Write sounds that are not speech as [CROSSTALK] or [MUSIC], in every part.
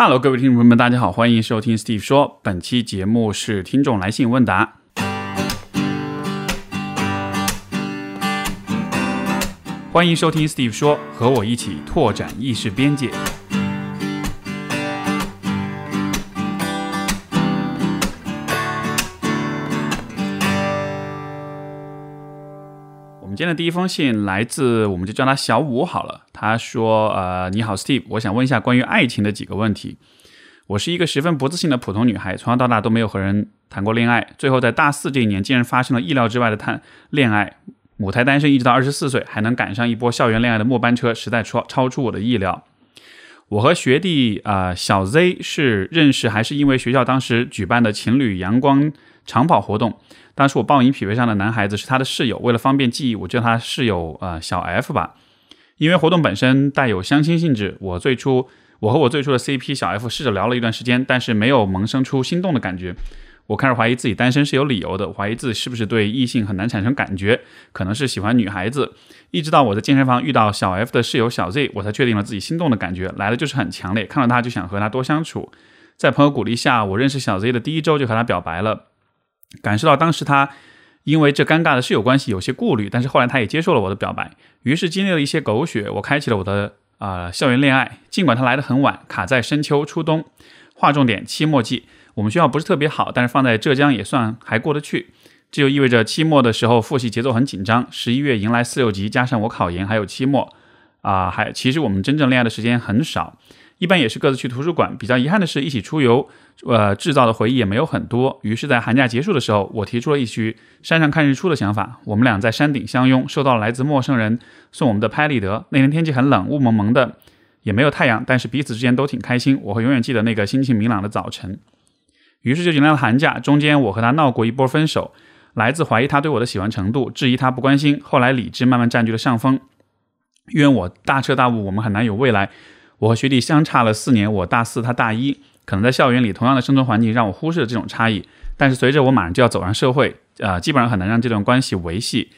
Hello，各位听众朋友们，大家好，欢迎收听 Steve 说。本期节目是听众来信问答。欢迎收听 Steve 说，和我一起拓展意识边界。今天的第一封信来自，我们就叫他小五好了。他说：“呃，你好，Steve，我想问一下关于爱情的几个问题。我是一个十分不自信的普通女孩，从小到大都没有和人谈过恋爱。最后在大四这一年，竟然发生了意料之外的谈恋爱。母胎单身一直到二十四岁，还能赶上一波校园恋爱的末班车，实在超超出我的意料。我和学弟啊小 Z 是认识，还是因为学校当时举办的情侣阳光长跑活动？当时我报名匹配上的男孩子是他的室友，为了方便记忆，我叫他室友啊小 F 吧。因为活动本身带有相亲性质，我最初我和我最初的 CP 小 F 试着聊了一段时间，但是没有萌生出心动的感觉。我开始怀疑自己单身是有理由的，怀疑自己是不是对异性很难产生感觉，可能是喜欢女孩子。一直到我在健身房遇到小 F 的室友小 Z，我才确定了自己心动的感觉来的就是很强烈，看到他就想和他多相处。在朋友鼓励下，我认识小 Z 的第一周就和他表白了，感受到当时他因为这尴尬的室友关系有些顾虑，但是后来他也接受了我的表白。于是经历了一些狗血，我开启了我的啊校园恋爱。尽管他来的很晚，卡在深秋初冬。划重点，期末季。我们学校不是特别好，但是放在浙江也算还过得去。这就意味着期末的时候复习节奏很紧张。十一月迎来四六级，加上我考研还有期末，啊，还其实我们真正恋爱的时间很少，一般也是各自去图书馆。比较遗憾的是，一起出游，呃，制造的回忆也没有很多。于是，在寒假结束的时候，我提出了一起山上看日出的想法。我们俩在山顶相拥，收到了来自陌生人送我们的拍立得。那天天气很冷，雾蒙蒙的，也没有太阳，但是彼此之间都挺开心。我会永远记得那个心情明朗的早晨。于是就迎来了寒假，中间我和他闹过一波分手，来自怀疑他对我的喜欢程度，质疑他不关心。后来理智慢慢占据了上风，因为我大彻大悟，我们很难有未来。我和学弟相差了四年，我大四，他大一，可能在校园里同样的生存环境让我忽视了这种差异。但是随着我马上就要走上社会，啊，基本上很难让这段关系维系。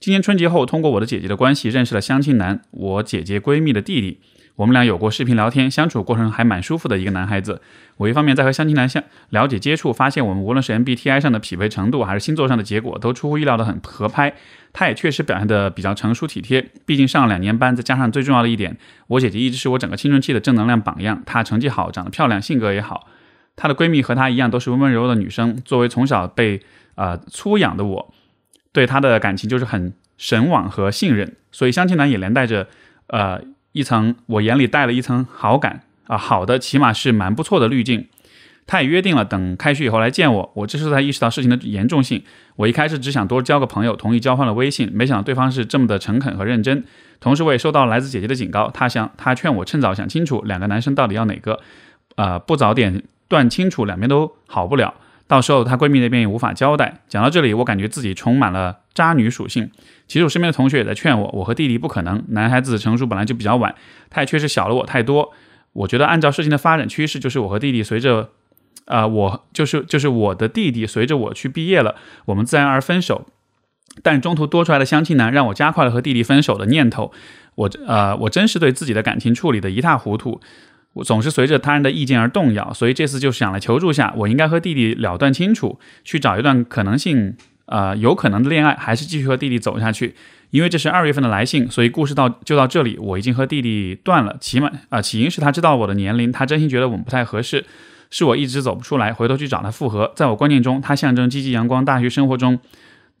今年春节后，通过我的姐姐的关系认识了相亲男，我姐姐闺蜜的弟弟。我们俩有过视频聊天，相处过程还蛮舒服的一个男孩子。我一方面在和相亲男相了解接触，发现我们无论是 MBTI 上的匹配程度，还是星座上的结果，都出乎意料的很合拍。他也确实表现的比较成熟体贴，毕竟上了两年班，再加上最重要的一点，我姐姐一直是我整个青春期的正能量榜样。她成绩好，长得漂亮，性格也好。她的闺蜜和她一样，都是温温柔柔的女生。作为从小被呃粗养的我，对她的感情就是很神往和信任。所以相亲男也连带着呃。一层，我眼里带了一层好感啊，好的，起码是蛮不错的滤镜。他也约定了等开学以后来见我。我这时候才意识到事情的严重性。我一开始只想多交个朋友，同意交换了微信，没想到对方是这么的诚恳和认真。同时，我也收到来自姐姐的警告，她想，她劝我趁早想清楚两个男生到底要哪个，呃，不早点断清楚，两边都好不了。到时候她闺蜜那边也无法交代。讲到这里，我感觉自己充满了渣女属性。其实我身边的同学也在劝我，我和弟弟不可能。男孩子成熟本来就比较晚，他也确实小了我太多。我觉得按照事情的发展趋势，就是我和弟弟随着，呃，我就是就是我的弟弟随着我去毕业了，我们自然而分手。但中途多出来的相亲男让我加快了和弟弟分手的念头。我呃，我真是对自己的感情处理的一塌糊涂。我总是随着他人的意见而动摇，所以这次就想来求助下，我应该和弟弟了断清楚，去找一段可能性呃有可能的恋爱，还是继续和弟弟走下去？因为这是二月份的来信，所以故事到就到这里，我已经和弟弟断了。起码啊，起因是他知道我的年龄，他真心觉得我们不太合适，是我一直走不出来，回头去找他复合。在我观念中，他象征积极阳光大学生活中，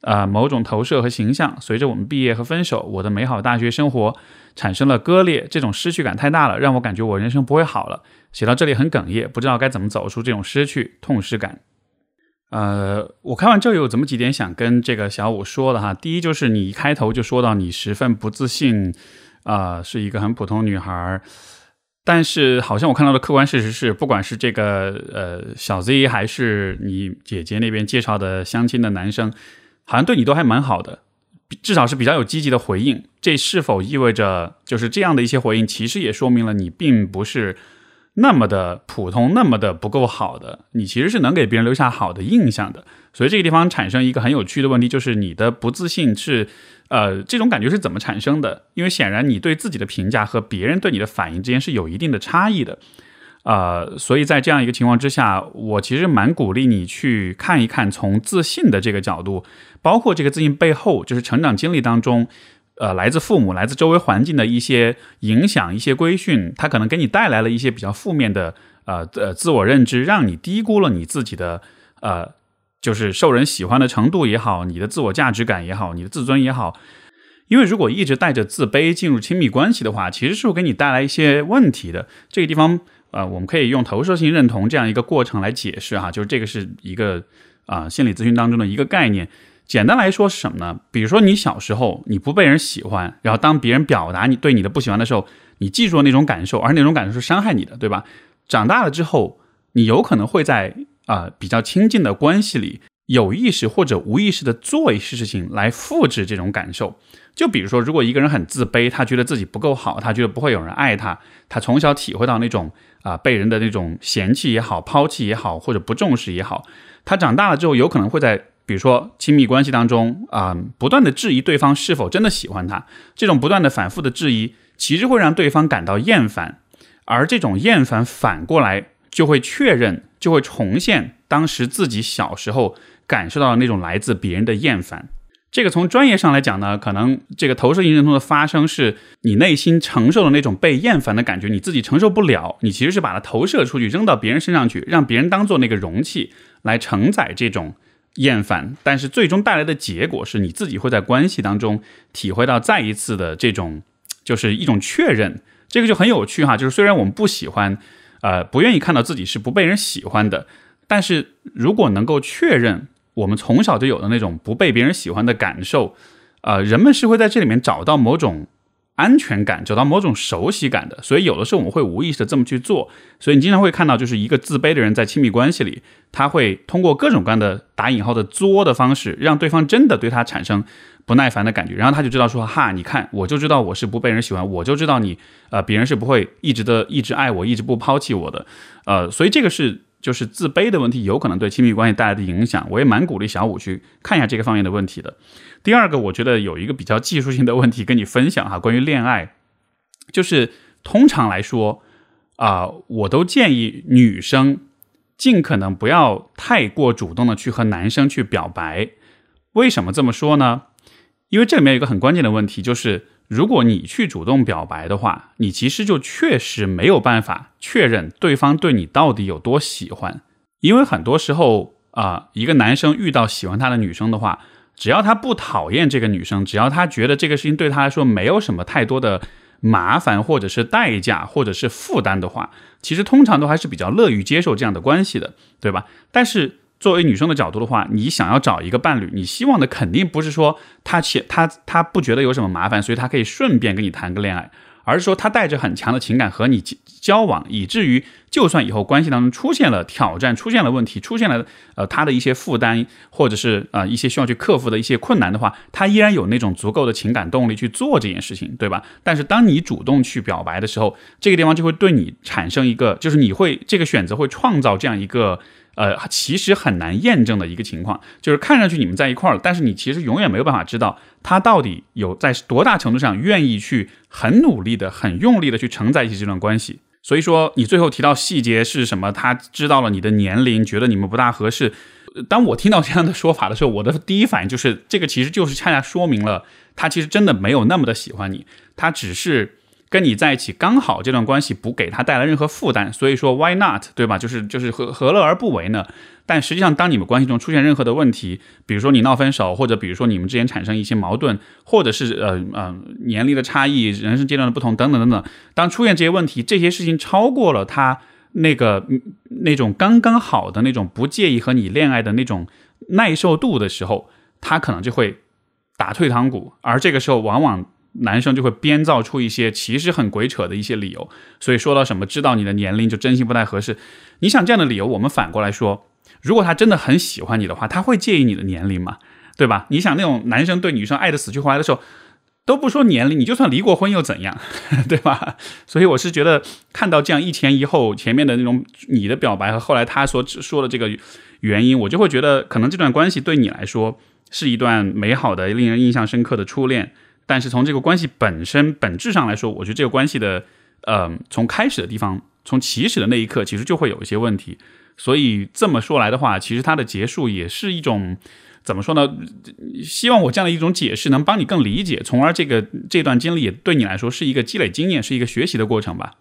呃某种投射和形象。随着我们毕业和分手，我的美好大学生活。产生了割裂，这种失去感太大了，让我感觉我人生不会好了。写到这里很哽咽，不知道该怎么走出这种失去痛失感。呃，我看完之后有这么几点想跟这个小五说的哈。第一就是你一开头就说到你十分不自信，啊，是一个很普通女孩儿，但是好像我看到的客观事实是，不管是这个呃小 Z 还是你姐姐那边介绍的相亲的男生，好像对你都还蛮好的。至少是比较有积极的回应，这是否意味着就是这样的一些回应，其实也说明了你并不是那么的普通，那么的不够好的，你其实是能给别人留下好的印象的。所以这个地方产生一个很有趣的问题，就是你的不自信是，呃，这种感觉是怎么产生的？因为显然你对自己的评价和别人对你的反应之间是有一定的差异的。呃，所以在这样一个情况之下，我其实蛮鼓励你去看一看从自信的这个角度，包括这个自信背后，就是成长经历当中，呃，来自父母、来自周围环境的一些影响、一些规训，它可能给你带来了一些比较负面的呃呃自我认知，让你低估了你自己的呃，就是受人喜欢的程度也好，你的自我价值感也好，你的自尊也好。因为如果一直带着自卑进入亲密关系的话，其实是会给你带来一些问题的。这个地方，呃，我们可以用投射性认同这样一个过程来解释哈，就是这个是一个啊心理咨询当中的一个概念。简单来说是什么呢？比如说你小时候你不被人喜欢，然后当别人表达你对你的不喜欢的时候，你记住了那种感受，而那种感受是伤害你的，对吧？长大了之后，你有可能会在啊比较亲近的关系里，有意识或者无意识的做一些事情来复制这种感受。就比如说，如果一个人很自卑，他觉得自己不够好，他觉得不会有人爱他，他从小体会到那种啊被人的那种嫌弃也好、抛弃也好，或者不重视也好，他长大了之后有可能会在比如说亲密关系当中啊不断的质疑对方是否真的喜欢他。这种不断的反复的质疑，其实会让对方感到厌烦，而这种厌烦反过来就会确认，就会重现当时自己小时候感受到的那种来自别人的厌烦。这个从专业上来讲呢，可能这个投射性认同的发生是你内心承受的那种被厌烦的感觉，你自己承受不了，你其实是把它投射出去，扔到别人身上去，让别人当做那个容器来承载这种厌烦。但是最终带来的结果是你自己会在关系当中体会到再一次的这种，就是一种确认。这个就很有趣哈，就是虽然我们不喜欢，呃，不愿意看到自己是不被人喜欢的，但是如果能够确认。我们从小就有的那种不被别人喜欢的感受，呃，人们是会在这里面找到某种安全感，找到某种熟悉感的。所以有的时候我们会无意识的这么去做。所以你经常会看到，就是一个自卑的人在亲密关系里，他会通过各种各样的打引号的作的方式，让对方真的对他产生不耐烦的感觉。然后他就知道说，哈，你看，我就知道我是不被人喜欢，我就知道你，呃，别人是不会一直的一直爱我，一直不抛弃我的。呃，所以这个是。就是自卑的问题有可能对亲密关系带来的影响，我也蛮鼓励小五去看一下这个方面的问题的。第二个，我觉得有一个比较技术性的问题跟你分享哈，关于恋爱，就是通常来说啊，我都建议女生尽可能不要太过主动的去和男生去表白。为什么这么说呢？因为这里面有一个很关键的问题，就是。如果你去主动表白的话，你其实就确实没有办法确认对方对你到底有多喜欢，因为很多时候啊，一个男生遇到喜欢他的女生的话，只要他不讨厌这个女生，只要他觉得这个事情对他来说没有什么太多的麻烦或者是代价或者是负担的话，其实通常都还是比较乐于接受这样的关系的，对吧？但是。作为女生的角度的话，你想要找一个伴侣，你希望的肯定不是说他且他他不觉得有什么麻烦，所以他可以顺便跟你谈个恋爱，而是说他带着很强的情感和你交往，以至于就算以后关系当中出现了挑战、出现了问题、出现了呃他的一些负担，或者是呃一些需要去克服的一些困难的话，他依然有那种足够的情感动力去做这件事情，对吧？但是当你主动去表白的时候，这个地方就会对你产生一个，就是你会这个选择会创造这样一个。呃，其实很难验证的一个情况，就是看上去你们在一块儿了，但是你其实永远没有办法知道他到底有在多大程度上愿意去很努力的、很用力的去承载起这段关系。所以说，你最后提到细节是什么？他知道了你的年龄，觉得你们不大合适。当我听到这样的说法的时候，我的第一反应就是，这个其实就是恰恰说明了他其实真的没有那么的喜欢你，他只是。跟你在一起刚好这段关系不给他带来任何负担，所以说 why not 对吧？就是就是何何乐而不为呢？但实际上，当你们关系中出现任何的问题，比如说你闹分手，或者比如说你们之间产生一些矛盾，或者是呃呃年龄的差异、人生阶段的不同等等等等，当出现这些问题，这些事情超过了他那个那种刚刚好的那种不介意和你恋爱的那种耐受度的时候，他可能就会打退堂鼓，而这个时候往往。男生就会编造出一些其实很鬼扯的一些理由，所以说到什么知道你的年龄就真心不太合适。你想这样的理由，我们反过来说，如果他真的很喜欢你的话，他会介意你的年龄吗？对吧？你想那种男生对女生爱的死去活来的时候，都不说年龄，你就算离过婚又怎样，[LAUGHS] 对吧？所以我是觉得看到这样一前一后，前面的那种你的表白和后来他所说的这个原因，我就会觉得可能这段关系对你来说是一段美好的、令人印象深刻的初恋。但是从这个关系本身本质上来说，我觉得这个关系的，呃，从开始的地方从起始的那一刻，其实就会有一些问题。所以这么说来的话，其实它的结束也是一种怎么说呢？希望我这样的一种解释能帮你更理解，从而这个这段经历也对你来说是一个积累经验，是一个学习的过程吧。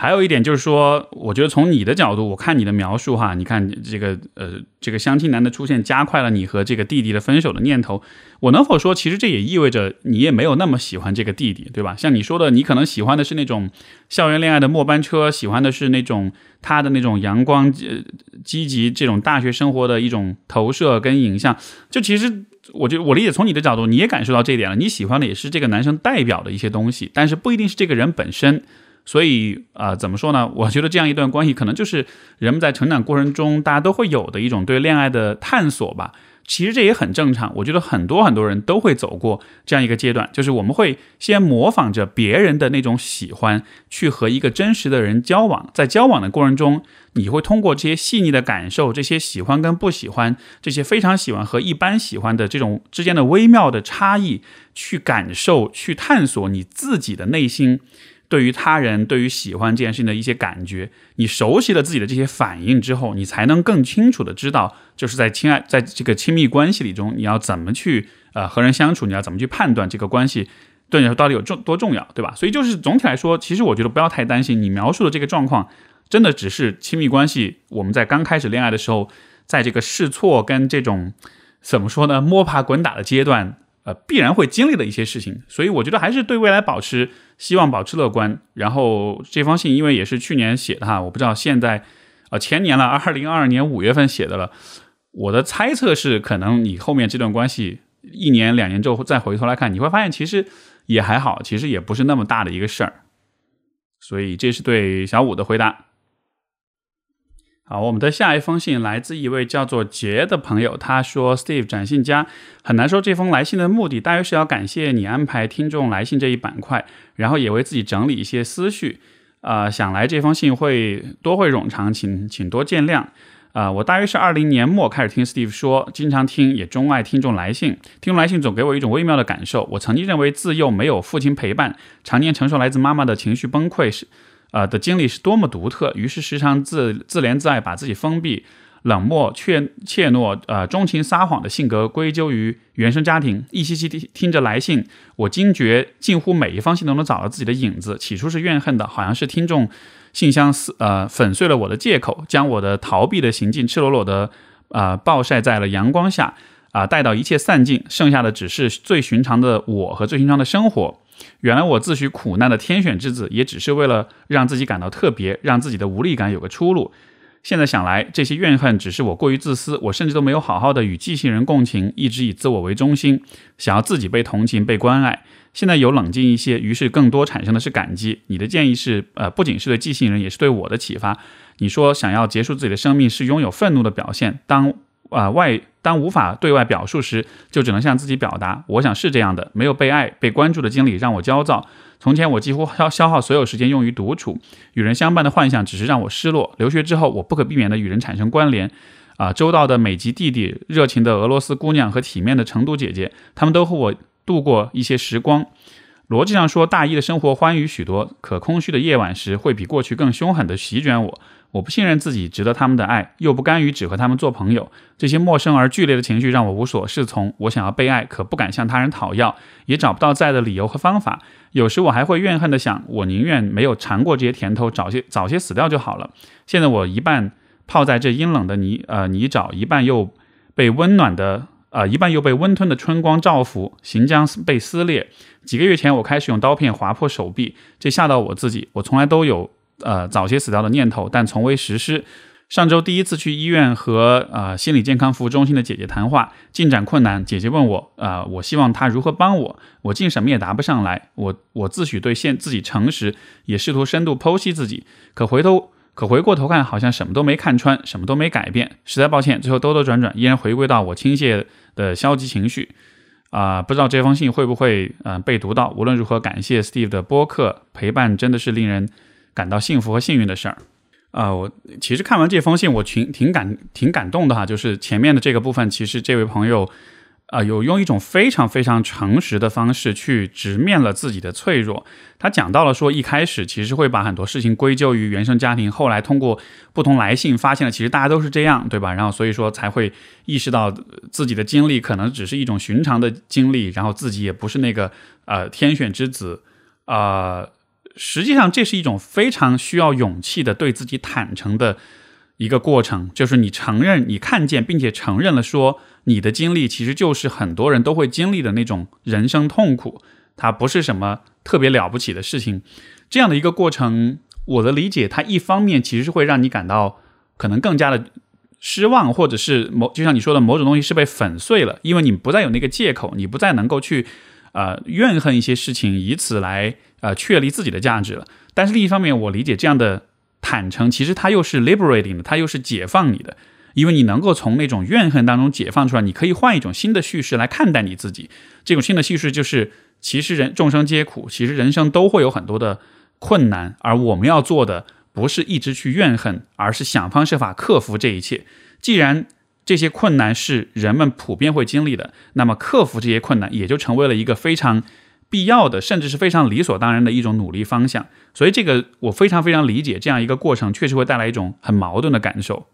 还有一点就是说，我觉得从你的角度，我看你的描述哈，你看这个呃，这个相亲男的出现，加快了你和这个弟弟的分手的念头。我能否说，其实这也意味着你也没有那么喜欢这个弟弟，对吧？像你说的，你可能喜欢的是那种校园恋爱的末班车，喜欢的是那种他的那种阳光、呃积极这种大学生活的一种投射跟影像。就其实，我觉得我理解从你的角度，你也感受到这一点了。你喜欢的也是这个男生代表的一些东西，但是不一定是这个人本身。所以啊，怎么说呢？我觉得这样一段关系，可能就是人们在成长过程中大家都会有的一种对恋爱的探索吧。其实这也很正常。我觉得很多很多人都会走过这样一个阶段，就是我们会先模仿着别人的那种喜欢，去和一个真实的人交往。在交往的过程中，你会通过这些细腻的感受，这些喜欢跟不喜欢，这些非常喜欢和一般喜欢的这种之间的微妙的差异，去感受、去探索你自己的内心。对于他人，对于喜欢这件事情的一些感觉，你熟悉了自己的这些反应之后，你才能更清楚的知道，就是在亲爱，在这个亲密关系里中，你要怎么去呃和人相处，你要怎么去判断这个关系对你来说到底有重多重要，对吧？所以就是总体来说，其实我觉得不要太担心，你描述的这个状况，真的只是亲密关系我们在刚开始恋爱的时候，在这个试错跟这种怎么说呢，摸爬滚打的阶段。呃，必然会经历的一些事情，所以我觉得还是对未来保持希望，保持乐观。然后这封信因为也是去年写的哈，我不知道现在，呃，前年了，二零二二年五月份写的了。我的猜测是，可能你后面这段关系一年两年之后再回头来看，你会发现其实也还好，其实也不是那么大的一个事儿。所以这是对小五的回答。好，我们的下一封信来自一位叫做杰的朋友，他说：“Steve 展信家很难说这封来信的目的，大约是要感谢你安排听众来信这一板块，然后也为自己整理一些思绪。呃，想来这封信会多会冗长，请请多见谅。啊，我大约是二零年末开始听 Steve 说，经常听，也钟爱听众来信。听众来信总给我一种微妙的感受。我曾经认为自幼没有父亲陪伴，常年承受来自妈妈的情绪崩溃是。”呃的经历是多么独特，于是时常自自怜自爱，把自己封闭、冷漠、怯怯懦、呃钟情撒谎的性格归咎于原生家庭。一期期听听着来信，我惊觉近乎每一封信都能找到自己的影子。起初是怨恨的，好像是听众信箱撕呃粉碎了我的借口，将我的逃避的行径赤裸裸的啊暴晒在了阳光下啊，待到一切散尽，剩下的只是最寻常的我和最寻常的生活。原来我自诩苦难的天选之子，也只是为了让自己感到特别，让自己的无力感有个出路。现在想来，这些怨恨只是我过于自私，我甚至都没有好好的与寄信人共情，一直以自我为中心，想要自己被同情、被关爱。现在有冷静一些，于是更多产生的是感激。你的建议是，呃，不仅是对寄信人，也是对我的启发。你说想要结束自己的生命是拥有愤怒的表现，当。啊，外当无法对外表述时，就只能向自己表达。我想是这样的，没有被爱、被关注的经历让我焦躁。从前我几乎消消耗所有时间用于独处，与人相伴的幻想只是让我失落。留学之后，我不可避免的与人产生关联。啊，周到的美籍弟弟、热情的俄罗斯姑娘和体面的成都姐姐，他们都和我度过一些时光。逻辑上说，大一的生活欢愉许多，可空虚的夜晚时会比过去更凶狠地席卷我。我不信任自己值得他们的爱，又不甘于只和他们做朋友。这些陌生而剧烈的情绪让我无所适从。我想要被爱，可不敢向他人讨要，也找不到在的理由和方法。有时我还会怨恨地想：我宁愿没有尝过这些甜头，早些早些死掉就好了。现在我一半泡在这阴冷的泥呃泥沼，一半又被温暖的呃一半又被温吞的春光照拂，行将被撕裂。几个月前，我开始用刀片划破手臂，这吓到我自己。我从来都有。呃，早些死掉的念头，但从未实施。上周第一次去医院和呃心理健康服务中心的姐姐谈话，进展困难。姐姐问我，呃，我希望她如何帮我。我竟什么也答不上来。我我自诩对现自己诚实，也试图深度剖析自己。可回头可回过头看，好像什么都没看穿，什么都没改变。实在抱歉，最后兜兜转转，依然回归到我倾泻的消极情绪。啊，不知道这封信会不会嗯被读到。无论如何，感谢 Steve 的播客陪伴，真的是令人。感到幸福和幸运的事儿，啊，我其实看完这封信，我挺挺感挺感动的哈。就是前面的这个部分，其实这位朋友，啊，有用一种非常非常诚实的方式去直面了自己的脆弱。他讲到了说，一开始其实会把很多事情归咎于原生家庭，后来通过不同来信发现了，其实大家都是这样，对吧？然后所以说才会意识到自己的经历可能只是一种寻常的经历，然后自己也不是那个呃天选之子。啊，实际上这是一种非常需要勇气的对自己坦诚的一个过程，就是你承认、你看见并且承认了说。你的经历其实就是很多人都会经历的那种人生痛苦，它不是什么特别了不起的事情。这样的一个过程，我的理解，它一方面其实是会让你感到可能更加的失望，或者是某就像你说的某种东西是被粉碎了，因为你不再有那个借口，你不再能够去呃怨恨一些事情，以此来呃确立自己的价值了。但是另一方面，我理解这样的坦诚，其实它又是 liberating 的，它又是解放你的。因为你能够从那种怨恨当中解放出来，你可以换一种新的叙事来看待你自己。这种新的叙事就是，其实人众生皆苦，其实人生都会有很多的困难，而我们要做的不是一直去怨恨，而是想方设法克服这一切。既然这些困难是人们普遍会经历的，那么克服这些困难也就成为了一个非常必要的，甚至是非常理所当然的一种努力方向。所以，这个我非常非常理解，这样一个过程确实会带来一种很矛盾的感受。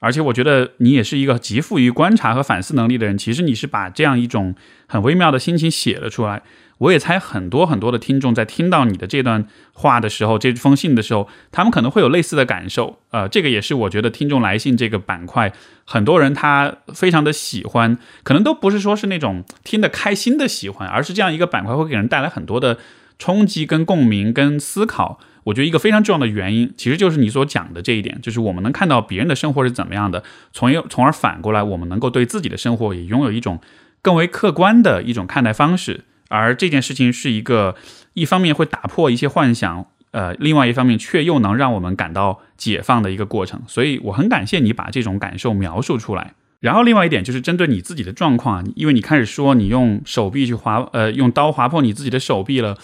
而且我觉得你也是一个极富于观察和反思能力的人。其实你是把这样一种很微妙的心情写了出来。我也猜很多很多的听众在听到你的这段话的时候，这封信的时候，他们可能会有类似的感受。呃，这个也是我觉得听众来信这个板块，很多人他非常的喜欢，可能都不是说是那种听得开心的喜欢，而是这样一个板块会给人带来很多的冲击、跟共鸣、跟思考。我觉得一个非常重要的原因，其实就是你所讲的这一点，就是我们能看到别人的生活是怎么样的，从而从而反过来，我们能够对自己的生活也拥有一种更为客观的一种看待方式。而这件事情是一个一方面会打破一些幻想，呃，另外一方面却又能让我们感到解放的一个过程。所以我很感谢你把这种感受描述出来。然后另外一点就是针对你自己的状况，因为你开始说你用手臂去划，呃，用刀划破你自己的手臂了。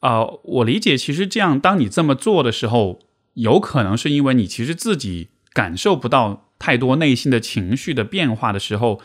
啊，我理解，其实这样，当你这么做的时候，有可能是因为你其实自己感受不到太多内心的情绪的变化的时候，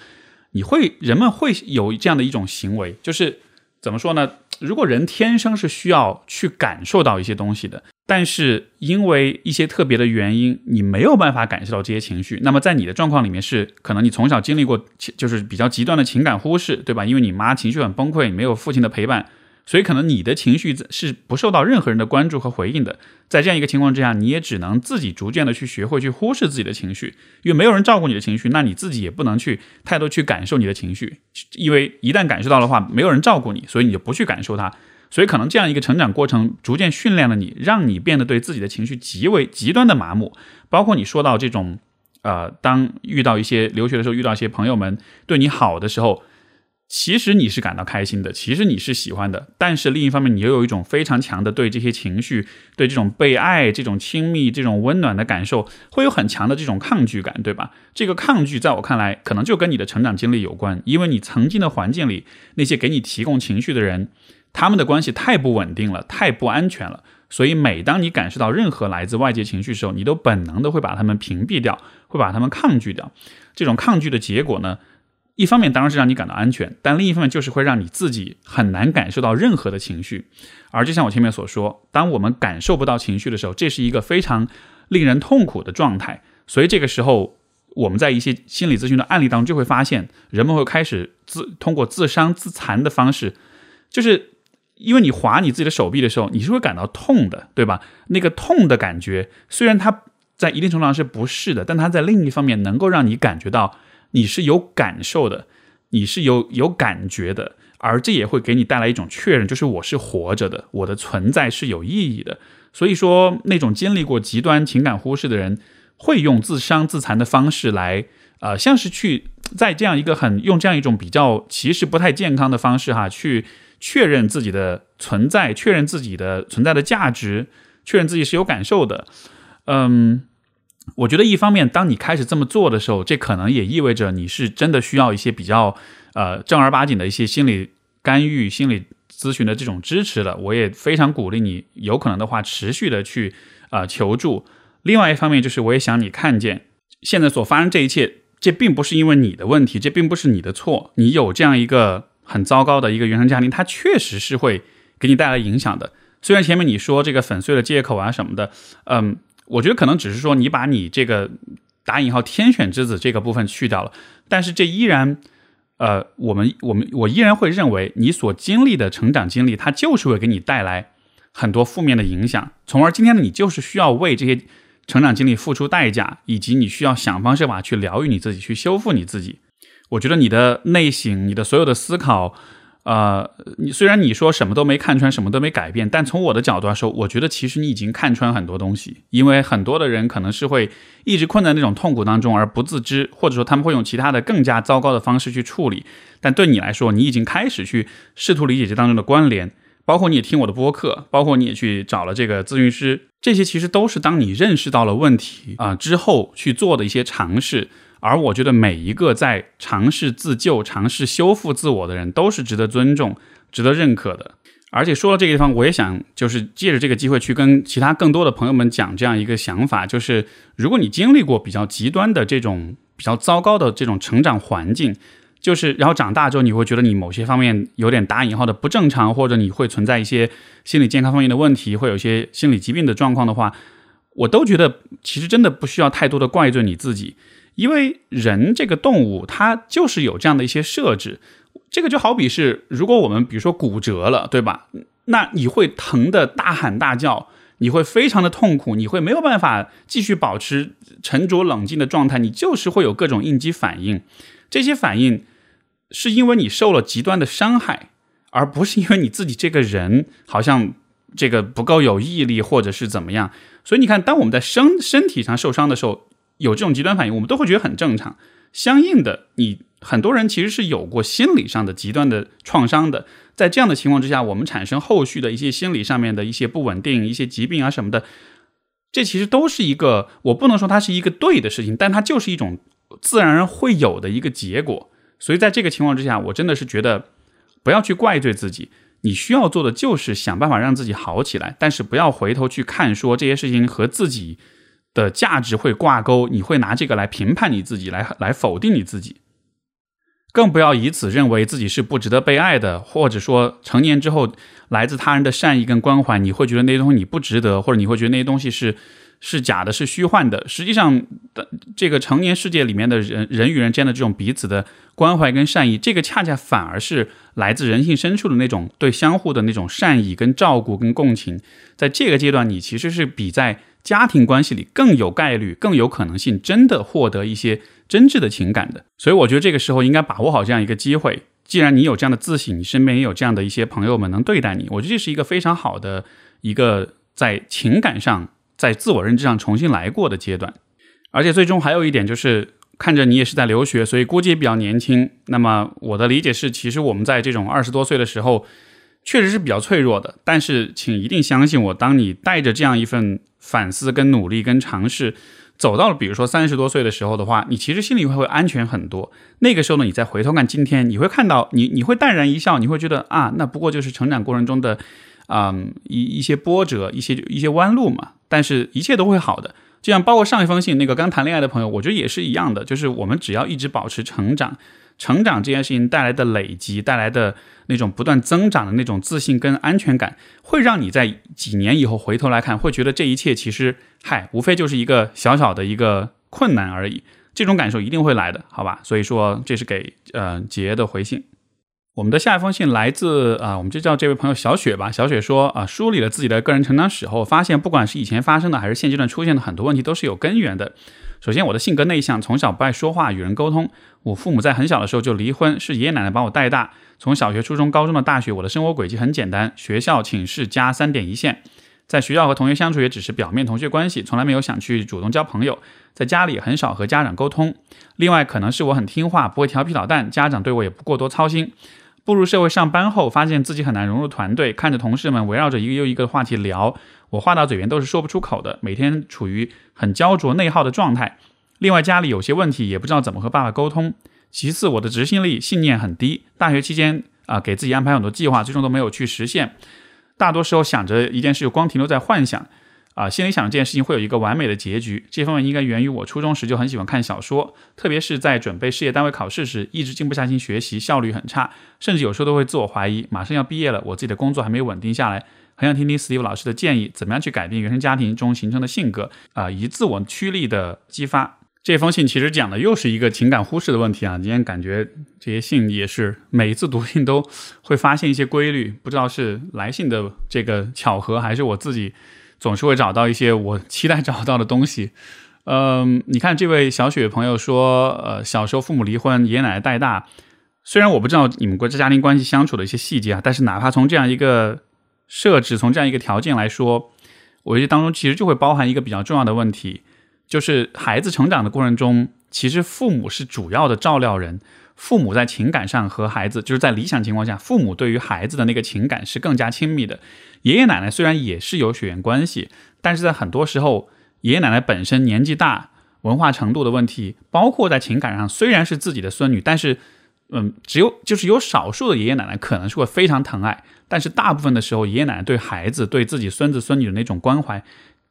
你会人们会有这样的一种行为，就是怎么说呢？如果人天生是需要去感受到一些东西的，但是因为一些特别的原因，你没有办法感受到这些情绪，那么在你的状况里面是，可能你从小经历过，就是比较极端的情感忽视，对吧？因为你妈情绪很崩溃，没有父亲的陪伴。所以，可能你的情绪是不受到任何人的关注和回应的。在这样一个情况之下，你也只能自己逐渐的去学会去忽视自己的情绪，因为没有人照顾你的情绪，那你自己也不能去太多去感受你的情绪，因为一旦感受到的话，没有人照顾你，所以你就不去感受它。所以，可能这样一个成长过程逐渐训练了你，让你变得对自己的情绪极为极端的麻木。包括你说到这种，呃，当遇到一些留学的时候，遇到一些朋友们对你好的时候。其实你是感到开心的，其实你是喜欢的，但是另一方面，你又有一种非常强的对这些情绪、对这种被爱、这种亲密、这种温暖的感受，会有很强的这种抗拒感，对吧？这个抗拒在我看来，可能就跟你的成长经历有关，因为你曾经的环境里那些给你提供情绪的人，他们的关系太不稳定了，太不安全了，所以每当你感受到任何来自外界情绪的时候，你都本能的会把他们屏蔽掉，会把他们抗拒掉。这种抗拒的结果呢？一方面当然是让你感到安全，但另一方面就是会让你自己很难感受到任何的情绪。而就像我前面所说，当我们感受不到情绪的时候，这是一个非常令人痛苦的状态。所以这个时候，我们在一些心理咨询的案例当中就会发现，人们会开始自通过自伤自残的方式，就是因为你划你自己的手臂的时候，你是会感到痛的，对吧？那个痛的感觉虽然它在一定程度上是不适的，但它在另一方面能够让你感觉到。你是有感受的，你是有有感觉的，而这也会给你带来一种确认，就是我是活着的，我的存在是有意义的。所以说，那种经历过极端情感忽视的人，会用自伤自残的方式来，呃，像是去在这样一个很用这样一种比较其实不太健康的方式哈，去确认自己的存在，确认自己的存在的价值，确认自己是有感受的，嗯。我觉得一方面，当你开始这么做的时候，这可能也意味着你是真的需要一些比较呃正儿八经的一些心理干预、心理咨询的这种支持了。我也非常鼓励你，有可能的话持续的去啊求助。另外一方面，就是我也想你看见现在所发生这一切，这并不是因为你的问题，这并不是你的错，你有这样一个很糟糕的一个原生家庭，它确实是会给你带来影响的。虽然前面你说这个粉碎的借口啊什么的，嗯，我觉得可能只是说你把你这个打引号天选之子这个部分去掉了，但是这依然，呃，我们我们我依然会认为你所经历的成长经历，它就是会给你带来很多负面的影响，从而今天的你就是需要为这些。成长经历付出代价，以及你需要想方设法去疗愈你自己，去修复你自己。我觉得你的内省，你的所有的思考，呃，你虽然你说什么都没看穿，什么都没改变，但从我的角度来说，我觉得其实你已经看穿很多东西。因为很多的人可能是会一直困在那种痛苦当中而不自知，或者说他们会用其他的更加糟糕的方式去处理。但对你来说，你已经开始去试图理解这当中的关联。包括你也听我的播客，包括你也去找了这个咨询师，这些其实都是当你认识到了问题啊之后去做的一些尝试。而我觉得每一个在尝试自救、尝试修复自我的人，都是值得尊重、值得认可的。而且说到这个地方，我也想就是借着这个机会去跟其他更多的朋友们讲这样一个想法：就是如果你经历过比较极端的这种比较糟糕的这种成长环境。就是，然后长大之后，你会觉得你某些方面有点打引号的不正常，或者你会存在一些心理健康方面的问题，会有一些心理疾病的状况的话，我都觉得其实真的不需要太多的怪罪你自己，因为人这个动物它就是有这样的一些设置。这个就好比是，如果我们比如说骨折了，对吧？那你会疼的大喊大叫，你会非常的痛苦，你会没有办法继续保持沉着冷静的状态，你就是会有各种应激反应，这些反应。是因为你受了极端的伤害，而不是因为你自己这个人好像这个不够有毅力，或者是怎么样。所以你看，当我们在身身体上受伤的时候，有这种极端反应，我们都会觉得很正常。相应的，你很多人其实是有过心理上的极端的创伤的。在这样的情况之下，我们产生后续的一些心理上面的一些不稳定、一些疾病啊什么的，这其实都是一个我不能说它是一个对的事情，但它就是一种自然而然会有的一个结果。所以在这个情况之下，我真的是觉得不要去怪罪自己，你需要做的就是想办法让自己好起来，但是不要回头去看说这些事情和自己的价值会挂钩，你会拿这个来评判你自己，来来否定你自己，更不要以此认为自己是不值得被爱的，或者说成年之后来自他人的善意跟关怀，你会觉得那些东西你不值得，或者你会觉得那些东西是。是假的，是虚幻的。实际上，这个成年世界里面的人，人与人之间的这种彼此的关怀跟善意，这个恰恰反而是来自人性深处的那种对相互的那种善意跟照顾跟共情。在这个阶段，你其实是比在家庭关系里更有概率、更有可能性真的获得一些真挚的情感的。所以，我觉得这个时候应该把握好这样一个机会。既然你有这样的自省，你身边也有这样的一些朋友们能对待你，我觉得这是一个非常好的一个在情感上。在自我认知上重新来过的阶段，而且最终还有一点就是，看着你也是在留学，所以估计也比较年轻。那么我的理解是，其实我们在这种二十多岁的时候，确实是比较脆弱的。但是，请一定相信我，当你带着这样一份反思、跟努力、跟尝试，走到了比如说三十多岁的时候的话，你其实心里会会安全很多。那个时候呢，你再回头看今天，你会看到你你会淡然一笑，你会觉得啊，那不过就是成长过程中的。嗯，一一些波折，一些一些弯路嘛，但是一切都会好的。就像包括上一封信那个刚谈恋爱的朋友，我觉得也是一样的，就是我们只要一直保持成长，成长这件事情带来的累积，带来的那种不断增长的那种自信跟安全感，会让你在几年以后回头来看，会觉得这一切其实，嗨，无非就是一个小小的一个困难而已。这种感受一定会来的，好吧？所以说，这是给呃杰的回信。我们的下一封信来自啊，我们就叫这位朋友小雪吧。小雪说啊，梳理了自己的个人成长史后，发现不管是以前发生的，还是现阶段出现的很多问题，都是有根源的。首先，我的性格内向，从小不爱说话，与人沟通。我父母在很小的时候就离婚，是爷爷奶奶把我带大。从小学、初中、高中的大学，我的生活轨迹很简单：学校、寝室加三点一线。在学校和同学相处也只是表面同学关系，从来没有想去主动交朋友。在家里很少和家长沟通。另外，可能是我很听话，不会调皮捣蛋，家长对我也不过多操心。步入社会上班后，发现自己很难融入团队。看着同事们围绕着一个又一个的话题聊，我话到嘴边都是说不出口的，每天处于很焦灼内耗的状态。另外，家里有些问题，也不知道怎么和爸爸沟通。其次，我的执行力、信念很低。大学期间啊，给自己安排很多计划，最终都没有去实现。大多时候想着一件事，就光停留在幻想。啊，心里想这件事情会有一个完美的结局。这方面应该源于我初中时就很喜欢看小说，特别是在准备事业单位考试时，一直静不下心学习，效率很差，甚至有时候都会自我怀疑。马上要毕业了，我自己的工作还没有稳定下来，很想听听 Steve 老师的建议，怎么样去改变原生家庭中形成的性格啊，以自我驱力的激发。这封信其实讲的又是一个情感忽视的问题啊！今天感觉这些信也是每一次读信都会发现一些规律，不知道是来信的这个巧合，还是我自己总是会找到一些我 [LAUGHS] 期待找到的东西。嗯，你看这位小雪朋友说，呃，小时候父母离婚，爷爷奶奶带大。虽然我不知道你们国家家庭关系相处的一些细节啊，但是哪怕从这样一个设置，从这样一个条件来说，我觉得当中其实就会包含一个比较重要的问题。就是孩子成长的过程中，其实父母是主要的照料人。父母在情感上和孩子，就是在理想情况下，父母对于孩子的那个情感是更加亲密的。爷爷奶奶虽然也是有血缘关系，但是在很多时候，爷爷奶奶本身年纪大、文化程度的问题，包括在情感上，虽然是自己的孙女，但是，嗯，只有就是有少数的爷爷奶奶可能是会非常疼爱，但是大部分的时候，爷爷奶奶对孩子、对自己孙子孙女的那种关怀。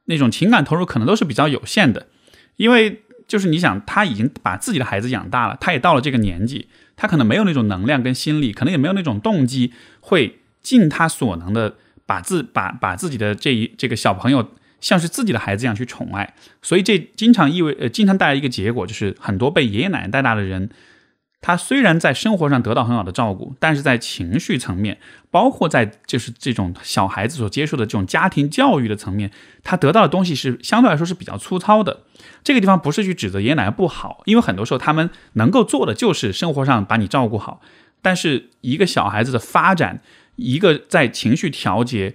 那种情感投入可能都是比较有限的，因为就是你想，他已经把自己的孩子养大了，他也到了这个年纪，他可能没有那种能量跟心力，可能也没有那种动机，会尽他所能的把自把把自己的这一这个小朋友像是自己的孩子一样去宠爱，所以这经常意味呃经常带来一个结果，就是很多被爷爷奶奶带大的人。他虽然在生活上得到很好的照顾，但是在情绪层面，包括在就是这种小孩子所接受的这种家庭教育的层面，他得到的东西是相对来说是比较粗糙的。这个地方不是去指责爷爷奶奶不好，因为很多时候他们能够做的就是生活上把你照顾好。但是一个小孩子的发展，一个在情绪调节，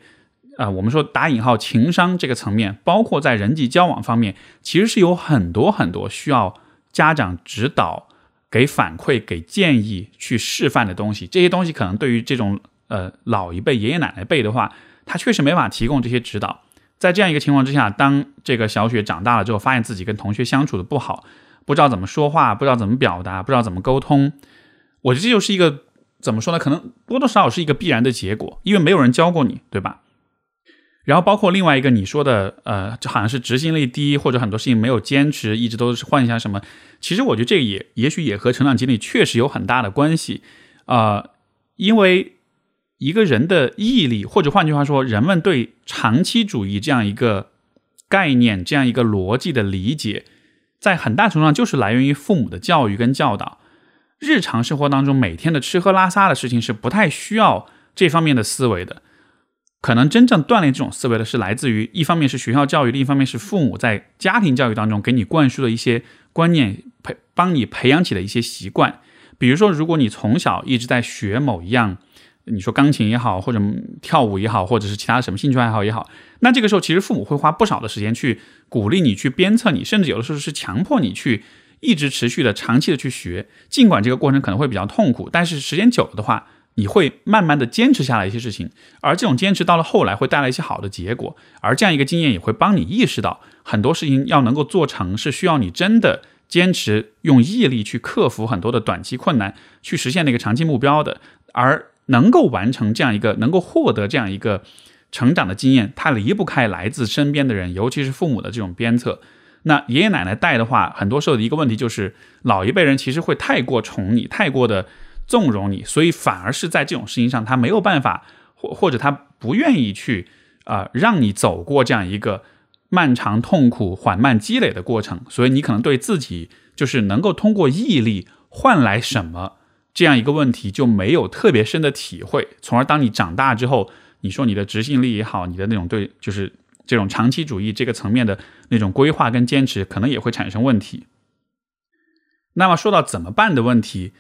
啊，我们说打引号情商这个层面，包括在人际交往方面，其实是有很多很多需要家长指导。给反馈、给建议、去示范的东西，这些东西可能对于这种呃老一辈、爷爷奶奶辈的话，他确实没法提供这些指导。在这样一个情况之下，当这个小雪长大了之后，发现自己跟同学相处的不好，不知道怎么说话，不知道怎么表达，不知道怎么沟通，我觉得这就是一个怎么说呢？可能多多少少是一个必然的结果，因为没有人教过你，对吧？然后包括另外一个你说的，呃，就好像是执行力低，或者很多事情没有坚持，一直都是换一下什么。其实我觉得这个也也许也和成长经历确实有很大的关系，啊，因为一个人的毅力，或者换句话说，人们对长期主义这样一个概念、这样一个逻辑的理解，在很大程度上就是来源于父母的教育跟教导。日常生活当中，每天的吃喝拉撒的事情是不太需要这方面的思维的。可能真正锻炼这种思维的是来自于一方面是学校教育，另一方面是父母在家庭教育当中给你灌输的一些观念，培帮你培养起的一些习惯。比如说，如果你从小一直在学某一样，你说钢琴也好，或者跳舞也好，或者是其他什么兴趣爱好也好，那这个时候其实父母会花不少的时间去鼓励你，去鞭策你，甚至有的时候是强迫你去一直持续的、长期的去学。尽管这个过程可能会比较痛苦，但是时间久了的话。你会慢慢的坚持下来一些事情，而这种坚持到了后来会带来一些好的结果，而这样一个经验也会帮你意识到很多事情要能够做成，是需要你真的坚持用毅力去克服很多的短期困难，去实现那个长期目标的。而能够完成这样一个，能够获得这样一个成长的经验，它离不开来自身边的人，尤其是父母的这种鞭策。那爷爷奶奶带的话，很多时候的一个问题就是，老一辈人其实会太过宠你，太过的。纵容你，所以反而是在这种事情上，他没有办法，或或者他不愿意去啊，让你走过这样一个漫长、痛苦、缓慢积累的过程。所以你可能对自己就是能够通过毅力换来什么这样一个问题就没有特别深的体会，从而当你长大之后，你说你的执行力也好，你的那种对就是这种长期主义这个层面的那种规划跟坚持，可能也会产生问题。那么说到怎么办的问题。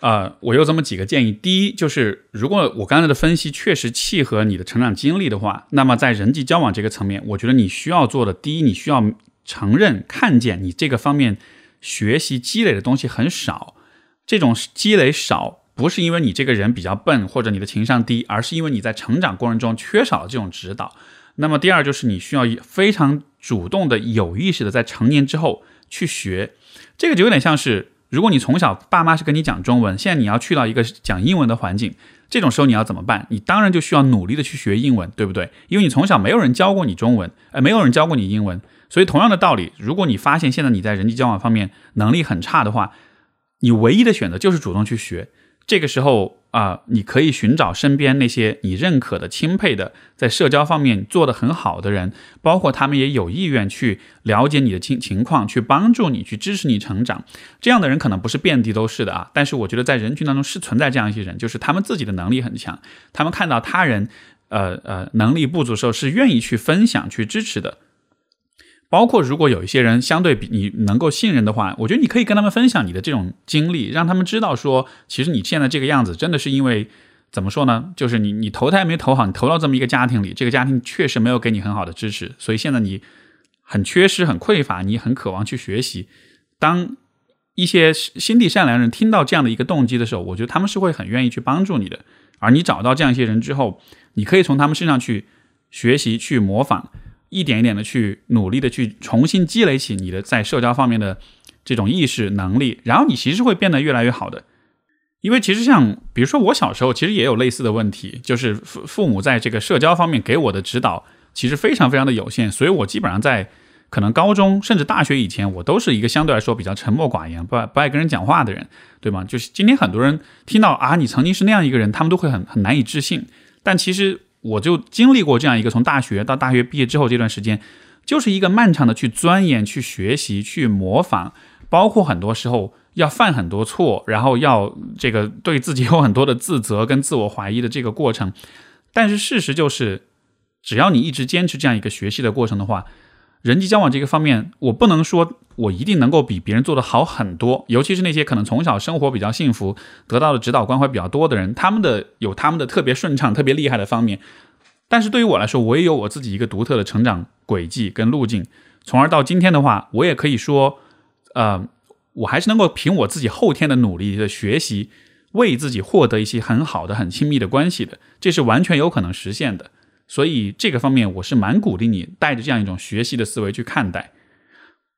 呃，我有这么几个建议。第一，就是如果我刚才的分析确实契合你的成长经历的话，那么在人际交往这个层面，我觉得你需要做的，第一，你需要承认、看见你这个方面学习积累的东西很少。这种积累少，不是因为你这个人比较笨或者你的情商低，而是因为你在成长过程中缺少了这种指导。那么第二，就是你需要非常主动的、有意识的在成年之后去学。这个就有点像是。如果你从小爸妈是跟你讲中文，现在你要去到一个讲英文的环境，这种时候你要怎么办？你当然就需要努力的去学英文，对不对？因为你从小没有人教过你中文，呃，没有人教过你英文，所以同样的道理，如果你发现现在你在人际交往方面能力很差的话，你唯一的选择就是主动去学。这个时候啊，你可以寻找身边那些你认可的、钦佩的，在社交方面做得很好的人，包括他们也有意愿去了解你的情情况，去帮助你，去支持你成长。这样的人可能不是遍地都是的啊，但是我觉得在人群当中是存在这样一些人，就是他们自己的能力很强，他们看到他人呃呃能力不足的时候，是愿意去分享、去支持的。包括如果有一些人相对比你能够信任的话，我觉得你可以跟他们分享你的这种经历，让他们知道说，其实你现在这个样子真的是因为怎么说呢？就是你你投胎没投好，你投到这么一个家庭里，这个家庭确实没有给你很好的支持，所以现在你很缺失、很匮乏，你很渴望去学习。当一些心地善良人听到这样的一个动机的时候，我觉得他们是会很愿意去帮助你的。而你找到这样一些人之后，你可以从他们身上去学习、去模仿。一点一点的去努力的去重新积累起你的在社交方面的这种意识能力，然后你其实会变得越来越好的。因为其实像比如说我小时候其实也有类似的问题，就是父父母在这个社交方面给我的指导其实非常非常的有限，所以我基本上在可能高中甚至大学以前，我都是一个相对来说比较沉默寡言、不爱不爱跟人讲话的人，对吗？就是今天很多人听到啊你曾经是那样一个人，他们都会很很难以置信，但其实。我就经历过这样一个从大学到大学毕业之后这段时间，就是一个漫长的去钻研、去学习、去模仿，包括很多时候要犯很多错，然后要这个对自己有很多的自责跟自我怀疑的这个过程。但是事实就是，只要你一直坚持这样一个学习的过程的话。人际交往这个方面，我不能说我一定能够比别人做得好很多，尤其是那些可能从小生活比较幸福，得到的指导关怀比较多的人，他们的有他们的特别顺畅、特别厉害的方面。但是对于我来说，我也有我自己一个独特的成长轨迹跟路径，从而到今天的话，我也可以说，呃，我还是能够凭我自己后天的努力的学习，为自己获得一些很好的、很亲密的关系的，这是完全有可能实现的。所以这个方面我是蛮鼓励你带着这样一种学习的思维去看待。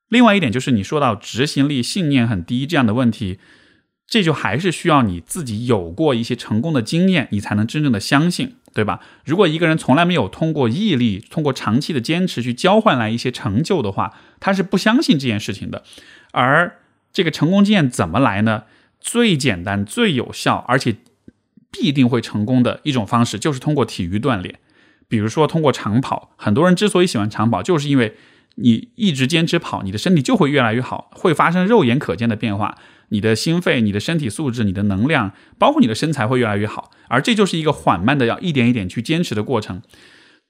另外一点就是你说到执行力、信念很低这样的问题，这就还是需要你自己有过一些成功的经验，你才能真正的相信，对吧？如果一个人从来没有通过毅力、通过长期的坚持去交换来一些成就的话，他是不相信这件事情的。而这个成功经验怎么来呢？最简单、最有效，而且必定会成功的一种方式，就是通过体育锻炼。比如说，通过长跑，很多人之所以喜欢长跑，就是因为你一直坚持跑，你的身体就会越来越好，会发生肉眼可见的变化。你的心肺、你的身体素质、你的能量，包括你的身材会越来越好。而这就是一个缓慢的，要一点一点去坚持的过程。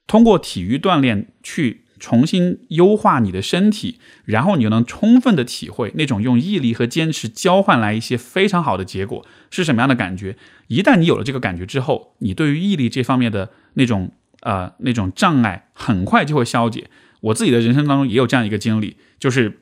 通过体育锻炼去重新优化你的身体，然后你就能充分的体会那种用毅力和坚持交换来一些非常好的结果是什么样的感觉。一旦你有了这个感觉之后，你对于毅力这方面的那种。呃，那种障碍很快就会消解。我自己的人生当中也有这样一个经历，就是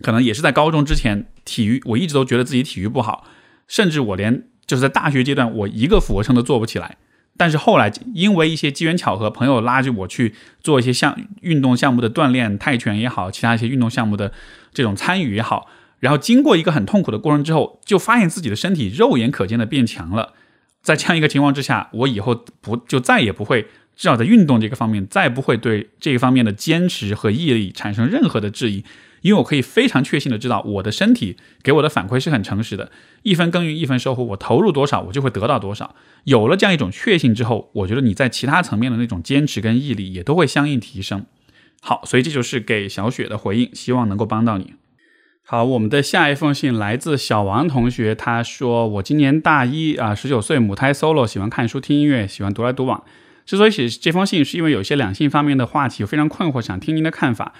可能也是在高中之前，体育我一直都觉得自己体育不好，甚至我连就是在大学阶段，我一个俯卧撑都做不起来。但是后来因为一些机缘巧合，朋友拉着我去做一些项运动项目的锻炼，泰拳也好，其他一些运动项目的这种参与也好，然后经过一个很痛苦的过程之后，就发现自己的身体肉眼可见的变强了。在这样一个情况之下，我以后不就再也不会。至少在运动这个方面，再不会对这一方面的坚持和毅力产生任何的质疑，因为我可以非常确信的知道，我的身体给我的反馈是很诚实的。一分耕耘一分收获，我投入多少，我就会得到多少。有了这样一种确信之后，我觉得你在其他层面的那种坚持跟毅力也都会相应提升。好，所以这就是给小雪的回应，希望能够帮到你。好，我们的下一封信来自小王同学，他说：“我今年大一啊，十九岁，母胎 solo，喜欢看书听音乐，喜欢独来独往。”之所以写这封信，是因为有些两性方面的话题非常困惑，想听您的看法。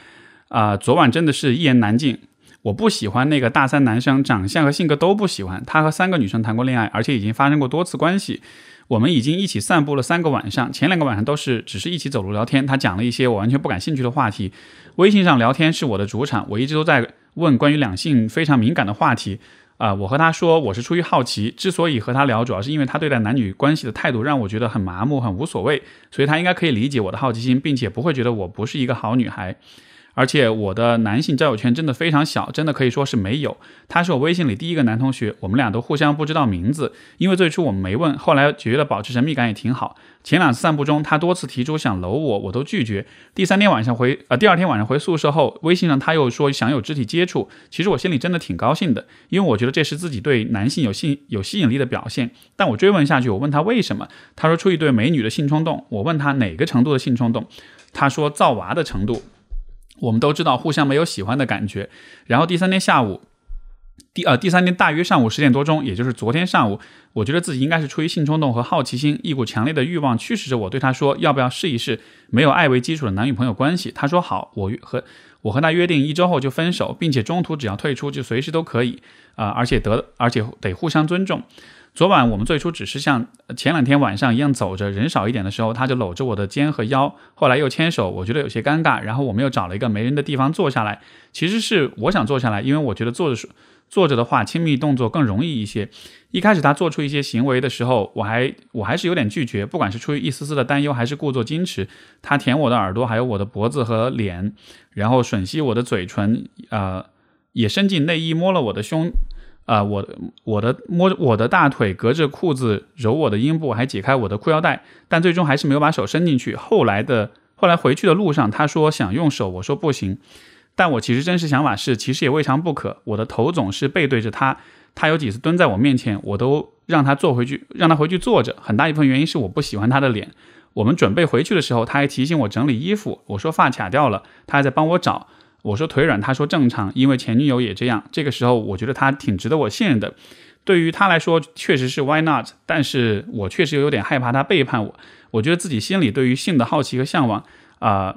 啊，昨晚真的是一言难尽。我不喜欢那个大三男生，长相和性格都不喜欢。他和三个女生谈过恋爱，而且已经发生过多次关系。我们已经一起散步了三个晚上，前两个晚上都是只是一起走路聊天。他讲了一些我完全不感兴趣的话题。微信上聊天是我的主场，我一直都在问关于两性非常敏感的话题。啊，我和他说，我是出于好奇，之所以和他聊，主要是因为他对待男女关系的态度让我觉得很麻木、很无所谓，所以他应该可以理解我的好奇心，并且不会觉得我不是一个好女孩。而且我的男性交友圈真的非常小，真的可以说是没有。他是我微信里第一个男同学，我们俩都互相不知道名字，因为最初我们没问，后来觉得保持神秘感也挺好。前两次散步中，他多次提出想搂我，我都拒绝。第三天晚上回呃，第二天晚上回宿舍后，微信上他又说想有肢体接触，其实我心里真的挺高兴的，因为我觉得这是自己对男性有吸有吸引力的表现。但我追问下去，我问他为什么，他说出于对美女的性冲动。我问他哪个程度的性冲动，他说造娃的程度。我们都知道互相没有喜欢的感觉，然后第三天下午，第呃第三天大约上午十点多钟，也就是昨天上午，我觉得自己应该是出于性冲动和好奇心，一股强烈的欲望驱使着我对他说要不要试一试没有爱为基础的男女朋友关系。他说好，我和我和他约定一周后就分手，并且中途只要退出就随时都可以啊，而且得而且得互相尊重。昨晚我们最初只是像前两天晚上一样走着，人少一点的时候，他就搂着我的肩和腰，后来又牵手，我觉得有些尴尬。然后我们又找了一个没人的地方坐下来。其实是我想坐下来，因为我觉得坐着坐着的话，亲密动作更容易一些。一开始他做出一些行为的时候，我还我还是有点拒绝，不管是出于一丝丝的担忧，还是故作矜持。他舔我的耳朵，还有我的脖子和脸，然后吮吸我的嘴唇，呃，也伸进内衣摸了我的胸。啊，我我的摸我的大腿，隔着裤子揉我的阴部，还解开我的裤腰带，但最终还是没有把手伸进去。后来的后来回去的路上，他说想用手，我说不行。但我其实真实想法是，其实也未尝不可。我的头总是背对着他，他有几次蹲在我面前，我都让他坐回去，让他回去坐着。很大一部分原因是我不喜欢他的脸。我们准备回去的时候，他还提醒我整理衣服。我说发卡掉了，他还在帮我找。我说腿软，他说正常，因为前女友也这样。这个时候，我觉得他挺值得我信任的。对于他来说，确实是 Why not？但是我确实有点害怕他背叛我。我觉得自己心里对于性的好奇和向往啊，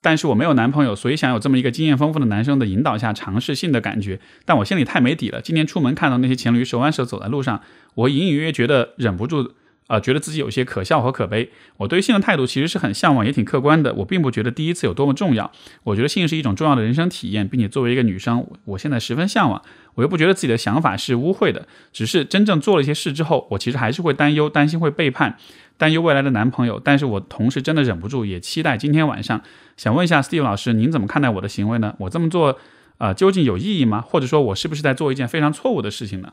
但是我没有男朋友，所以想有这么一个经验丰富的男生的引导下尝试性的感觉。但我心里太没底了。今天出门看到那些情侣手挽手走在路上，我隐隐约约觉得忍不住。啊，觉得自己有些可笑和可悲。我对于性的态度其实是很向往，也挺客观的。我并不觉得第一次有多么重要。我觉得性是一种重要的人生体验，并且作为一个女生，我现在十分向往。我又不觉得自己的想法是污秽的，只是真正做了一些事之后，我其实还是会担忧，担心会背叛，担忧未来的男朋友。但是我同时真的忍不住，也期待今天晚上。想问一下 Steve 老师，您怎么看待我的行为呢？我这么做，啊，究竟有意义吗？或者说，我是不是在做一件非常错误的事情呢？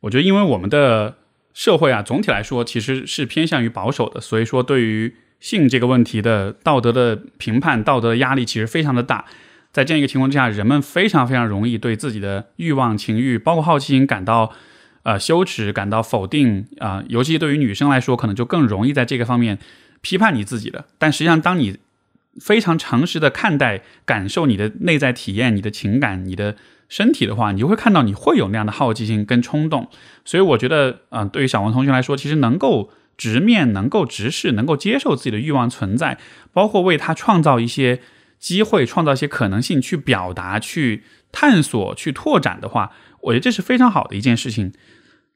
我觉得，因为我们的社会啊，总体来说其实是偏向于保守的，所以说对于性这个问题的道德的评判、道德的压力其实非常的大。在这样一个情况之下，人们非常非常容易对自己的欲望、情欲，包括好奇心感到呃羞耻、感到否定啊。尤其对于女生来说，可能就更容易在这个方面批判你自己的。但实际上，当你非常诚实的看待、感受你的内在体验、你的情感、你的。身体的话，你就会看到你会有那样的好奇心跟冲动，所以我觉得，嗯，对于小王同学来说，其实能够直面、能够直视、能够接受自己的欲望存在，包括为他创造一些机会、创造一些可能性去表达、去探索、去拓展的话，我觉得这是非常好的一件事情。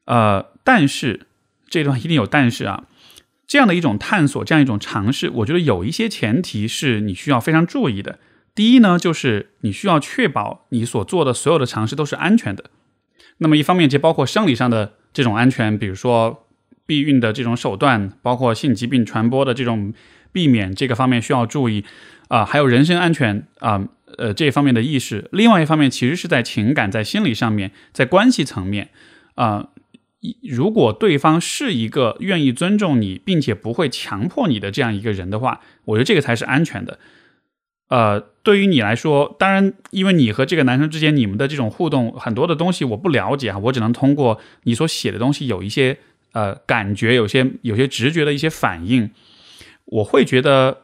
呃，但是这段一定有但是啊，这样的一种探索、这样一种尝试，我觉得有一些前提是你需要非常注意的。第一呢，就是你需要确保你所做的所有的尝试都是安全的。那么一方面，就包括生理上的这种安全，比如说避孕的这种手段，包括性疾病传播的这种避免这个方面需要注意啊，还有人身安全啊，呃这方面的意识。另外一方面，其实是在情感、在心理上面，在关系层面啊，如果对方是一个愿意尊重你，并且不会强迫你的这样一个人的话，我觉得这个才是安全的。呃，对于你来说，当然，因为你和这个男生之间你们的这种互动，很多的东西我不了解啊，我只能通过你所写的东西有一些呃感觉，有些有些直觉的一些反应，我会觉得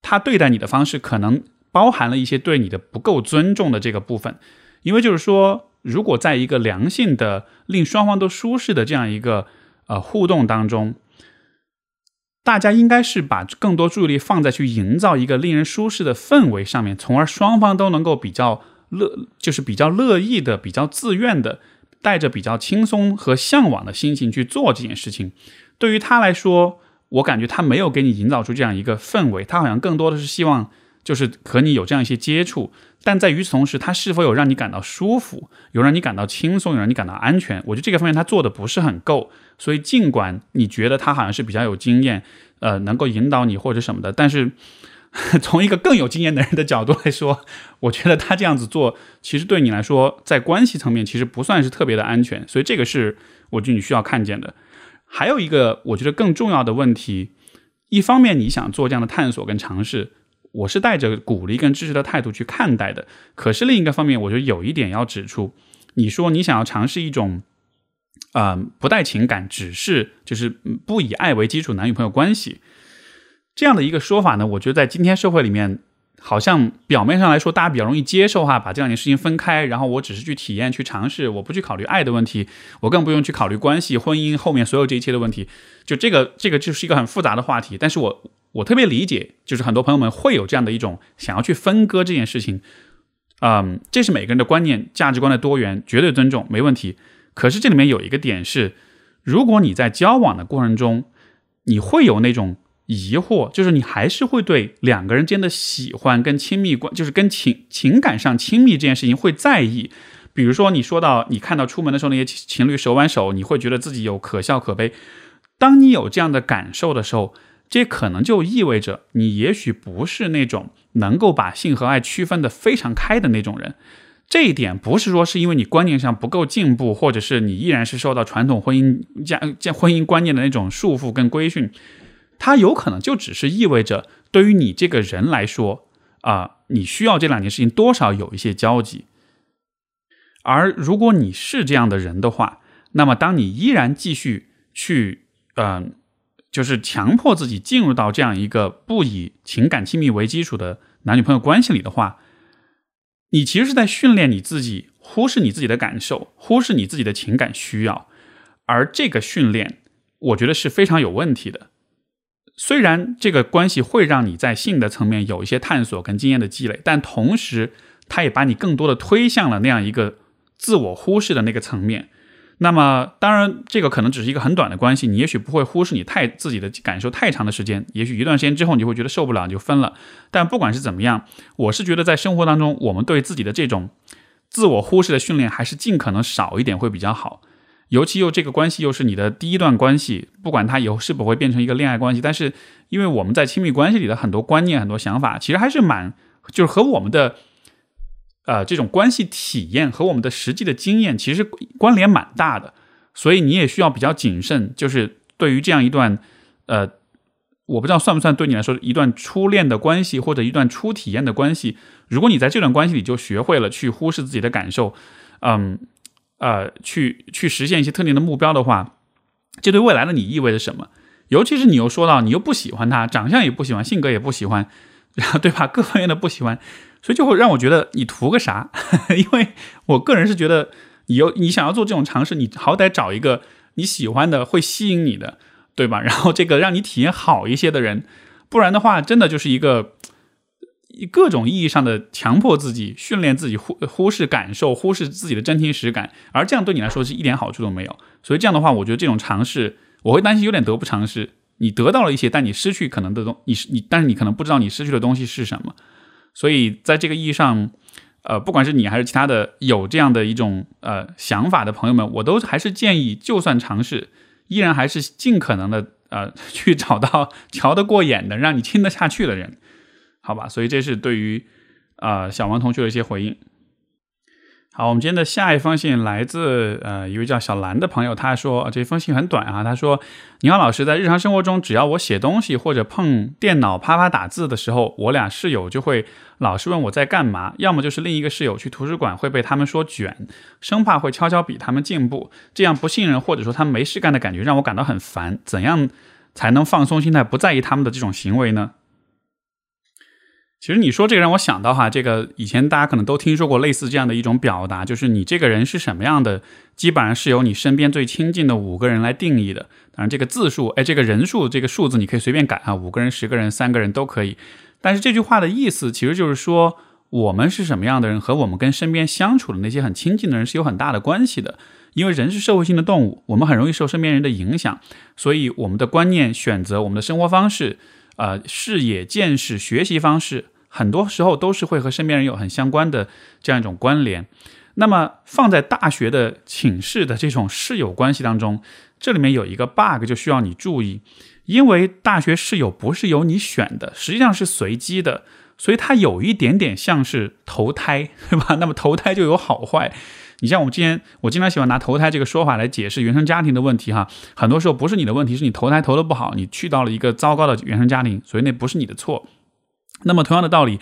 他对待你的方式可能包含了一些对你的不够尊重的这个部分，因为就是说，如果在一个良性的、令双方都舒适的这样一个呃互动当中。大家应该是把更多注意力放在去营造一个令人舒适的氛围上面，从而双方都能够比较乐，就是比较乐意的、比较自愿的，带着比较轻松和向往的心情去做这件事情。对于他来说，我感觉他没有给你营造出这样一个氛围，他好像更多的是希望。就是和你有这样一些接触，但在与此同时，他是否有让你感到舒服，有让你感到轻松，有让你感到安全？我觉得这个方面他做的不是很够。所以，尽管你觉得他好像是比较有经验，呃，能够引导你或者什么的，但是 [LAUGHS] 从一个更有经验的人的角度来说，我觉得他这样子做，其实对你来说，在关系层面其实不算是特别的安全，所以这个是我觉得你需要看见的。还有一个我觉得更重要的问题，一方面你想做这样的探索跟尝试，我是带着鼓励跟支持的态度去看待的。可是另一个方面，我觉得有一点要指出，你说你想要尝试一种，嗯，不带情感，只是就是不以爱为基础男女朋友关系。这样的一个说法呢，我觉得在今天社会里面，好像表面上来说大家比较容易接受哈，把这两件事情分开，然后我只是去体验、去尝试，我不去考虑爱的问题，我更不用去考虑关系、婚姻后面所有这一切的问题。就这个，这个就是一个很复杂的话题。但是我我特别理解，就是很多朋友们会有这样的一种想要去分割这件事情。嗯，这是每个人的观念、价值观的多元，绝对尊重，没问题。可是这里面有一个点是，如果你在交往的过程中，你会有那种。疑惑就是你还是会对两个人间的喜欢跟亲密关，就是跟情情感上亲密这件事情会在意。比如说你说到你看到出门的时候那些情侣手挽手，你会觉得自己有可笑可悲。当你有这样的感受的时候，这可能就意味着你也许不是那种能够把性和爱区分的非常开的那种人。这一点不是说是因为你观念上不够进步，或者是你依然是受到传统婚姻家家婚姻观念的那种束缚跟规训。它有可能就只是意味着，对于你这个人来说，啊，你需要这两件事情多少有一些交集。而如果你是这样的人的话，那么当你依然继续去，嗯，就是强迫自己进入到这样一个不以情感亲密为基础的男女朋友关系里的话，你其实是在训练你自己忽视你自己的感受，忽视你自己的情感需要，而这个训练，我觉得是非常有问题的。虽然这个关系会让你在性的层面有一些探索跟经验的积累，但同时，它也把你更多的推向了那样一个自我忽视的那个层面。那么，当然，这个可能只是一个很短的关系，你也许不会忽视你太自己的感受太长的时间，也许一段时间之后你会觉得受不了，你就分了。但不管是怎么样，我是觉得在生活当中，我们对自己的这种自我忽视的训练，还是尽可能少一点会比较好。尤其又这个关系又是你的第一段关系，不管它以后是否会变成一个恋爱关系，但是因为我们在亲密关系里的很多观念、很多想法，其实还是蛮就是和我们的呃这种关系体验和我们的实际的经验其实关联蛮大的，所以你也需要比较谨慎，就是对于这样一段呃我不知道算不算对你来说一段初恋的关系或者一段初体验的关系，如果你在这段关系里就学会了去忽视自己的感受，嗯。呃，去去实现一些特定的目标的话，这对未来的你意味着什么？尤其是你又说到你又不喜欢他，长相也不喜欢，性格也不喜欢，[LAUGHS] 然后对吧？各方面的不喜欢，所以就会让我觉得你图个啥？[LAUGHS] 因为我个人是觉得，你有你想要做这种尝试，你好歹找一个你喜欢的、会吸引你的，对吧？[LAUGHS] 然后这个让你体验好一些的人，不然的话，真的就是一个。各种意义上的强迫自己、训练自己忽忽视感受、忽视自己的真情实感，而这样对你来说是一点好处都没有。所以这样的话，我觉得这种尝试，我会担心有点得不偿失。你得到了一些，但你失去可能的东，你你，但是你可能不知道你失去的东西是什么。所以在这个意义上，呃，不管是你还是其他的有这样的一种呃想法的朋友们，我都还是建议，就算尝试，依然还是尽可能的呃 [LAUGHS] 去找到瞧得过眼的，让你听得下去的人。好吧，所以这是对于呃小王同学的一些回应。好，我们今天的下一封信来自呃一位叫小兰的朋友，他说这封信很短啊，他说：“你好，老师，在日常生活中，只要我写东西或者碰电脑啪啪打字的时候，我俩室友就会老是问我在干嘛，要么就是另一个室友去图书馆会被他们说卷，生怕会悄悄比他们进步，这样不信任或者说他们没事干的感觉让我感到很烦。怎样才能放松心态，不在意他们的这种行为呢？”其实你说这个让我想到哈，这个以前大家可能都听说过类似这样的一种表达，就是你这个人是什么样的，基本上是由你身边最亲近的五个人来定义的。当然，这个字数，哎，这个人数，这个数字你可以随便改啊，五个人、十个人、三个人都可以。但是这句话的意思其实就是说，我们是什么样的人，和我们跟身边相处的那些很亲近的人是有很大的关系的。因为人是社会性的动物，我们很容易受身边人的影响，所以我们的观念、选择、我们的生活方式、呃，视野、见识、学习方式。很多时候都是会和身边人有很相关的这样一种关联。那么放在大学的寝室的这种室友关系当中，这里面有一个 bug 就需要你注意。因为大学室友不是由你选的，实际上是随机的，所以它有一点点像是投胎，[LAUGHS] 对吧？那么投胎就有好坏。你像我们今天，我经常喜欢拿投胎这个说法来解释原生家庭的问题哈。很多时候不是你的问题，是你投胎投的不好，你去到了一个糟糕的原生家庭，所以那不是你的错。那么同样的道理。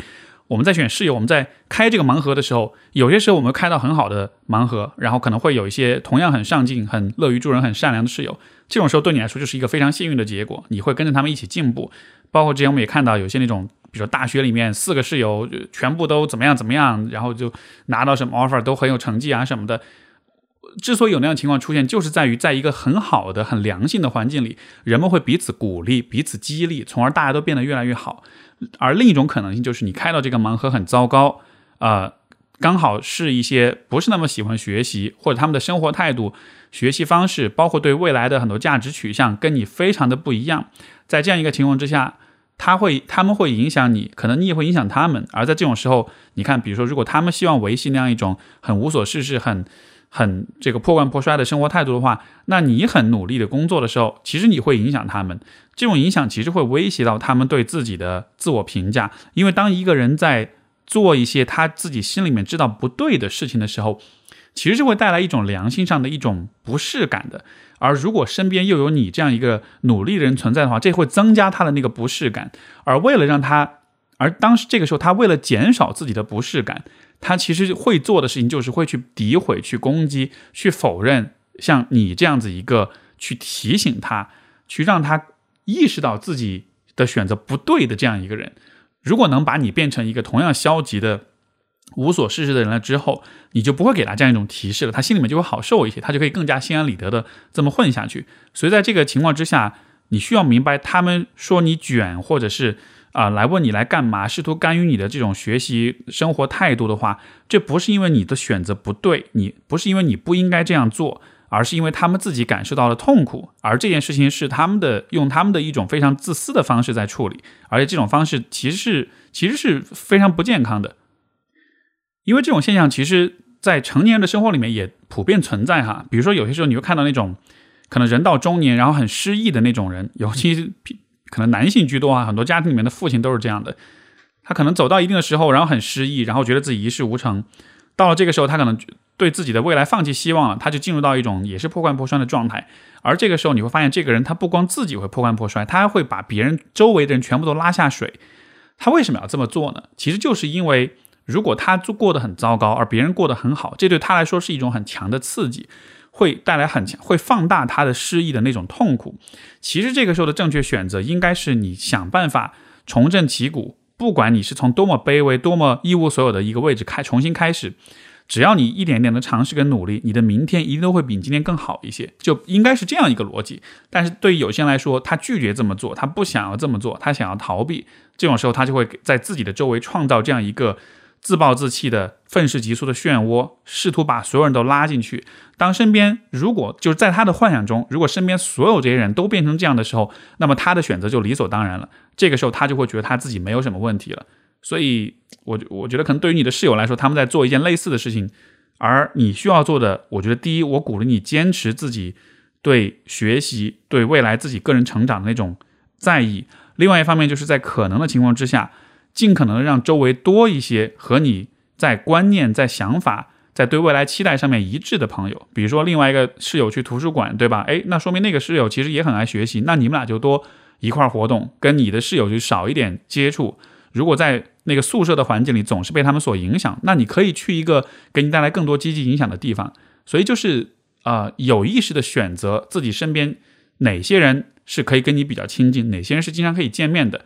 我们在选室友，我们在开这个盲盒的时候，有些时候我们开到很好的盲盒，然后可能会有一些同样很上进、很乐于助人、很善良的室友。这种时候对你来说就是一个非常幸运的结果，你会跟着他们一起进步。包括之前我们也看到有些那种，比如说大学里面四个室友全部都怎么样怎么样，然后就拿到什么 offer 都很有成绩啊什么的。之所以有那样情况出现，就是在于在一个很好的、很良性的环境里，人们会彼此鼓励、彼此激励，从而大家都变得越来越好。而另一种可能性就是你开到这个盲盒很糟糕，呃，刚好是一些不是那么喜欢学习，或者他们的生活态度、学习方式，包括对未来的很多价值取向跟你非常的不一样。在这样一个情况之下，他会他们会影响你，可能你也会影响他们。而在这种时候，你看，比如说，如果他们希望维系那样一种很无所事事、很很这个破罐破摔的生活态度的话，那你很努力的工作的时候，其实你会影响他们。这种影响其实会威胁到他们对自己的自我评价。因为当一个人在做一些他自己心里面知道不对的事情的时候，其实是会带来一种良心上的一种不适感的。而如果身边又有你这样一个努力的人存在的话，这会增加他的那个不适感。而为了让他，而当时这个时候，他为了减少自己的不适感。他其实会做的事情就是会去诋毁、去攻击、去否认，像你这样子一个去提醒他、去让他意识到自己的选择不对的这样一个人。如果能把你变成一个同样消极的、无所事事的人了之后，你就不会给他这样一种提示了，他心里面就会好受一些，他就可以更加心安理得的这么混下去。所以在这个情况之下，你需要明白，他们说你卷，或者是。啊，来问你来干嘛？试图干预你的这种学习生活态度的话，这不是因为你的选择不对，你不是因为你不应该这样做，而是因为他们自己感受到了痛苦，而这件事情是他们的用他们的一种非常自私的方式在处理，而且这种方式其实是其实是非常不健康的，因为这种现象其实在成年人的生活里面也普遍存在哈。比如说有些时候你会看到那种可能人到中年然后很失意的那种人，尤其。可能男性居多啊，很多家庭里面的父亲都是这样的。他可能走到一定的时候，然后很失意，然后觉得自己一事无成。到了这个时候，他可能对自己的未来放弃希望了，他就进入到一种也是破罐破摔的状态。而这个时候，你会发现，这个人他不光自己会破罐破摔，他还会把别人周围的人全部都拉下水。他为什么要这么做呢？其实就是因为，如果他过得很糟糕，而别人过得很好，这对他来说是一种很强的刺激。会带来很强，会放大他的失意的那种痛苦。其实这个时候的正确选择应该是你想办法重振旗鼓，不管你是从多么卑微、多么一无所有的一个位置开重新开始，只要你一点点的尝试跟努力，你的明天一定都会比今天更好一些。就应该是这样一个逻辑。但是对于有些人来说，他拒绝这么做，他不想要这么做，他想要逃避。这种时候，他就会在自己的周围创造这样一个。自暴自弃的愤世嫉俗的漩涡，试图把所有人都拉进去。当身边如果就是在他的幻想中，如果身边所有这些人都变成这样的时候，那么他的选择就理所当然了。这个时候他就会觉得他自己没有什么问题了。所以，我我觉得可能对于你的室友来说，他们在做一件类似的事情，而你需要做的，我觉得第一，我鼓励你坚持自己对学习、对未来自己个人成长的那种在意。另外一方面，就是在可能的情况之下。尽可能让周围多一些和你在观念、在想法、在对未来期待上面一致的朋友。比如说，另外一个室友去图书馆，对吧？诶，那说明那个室友其实也很爱学习。那你们俩就多一块活动，跟你的室友就少一点接触。如果在那个宿舍的环境里总是被他们所影响，那你可以去一个给你带来更多积极影响的地方。所以就是啊，有意识的选择自己身边哪些人是可以跟你比较亲近，哪些人是经常可以见面的。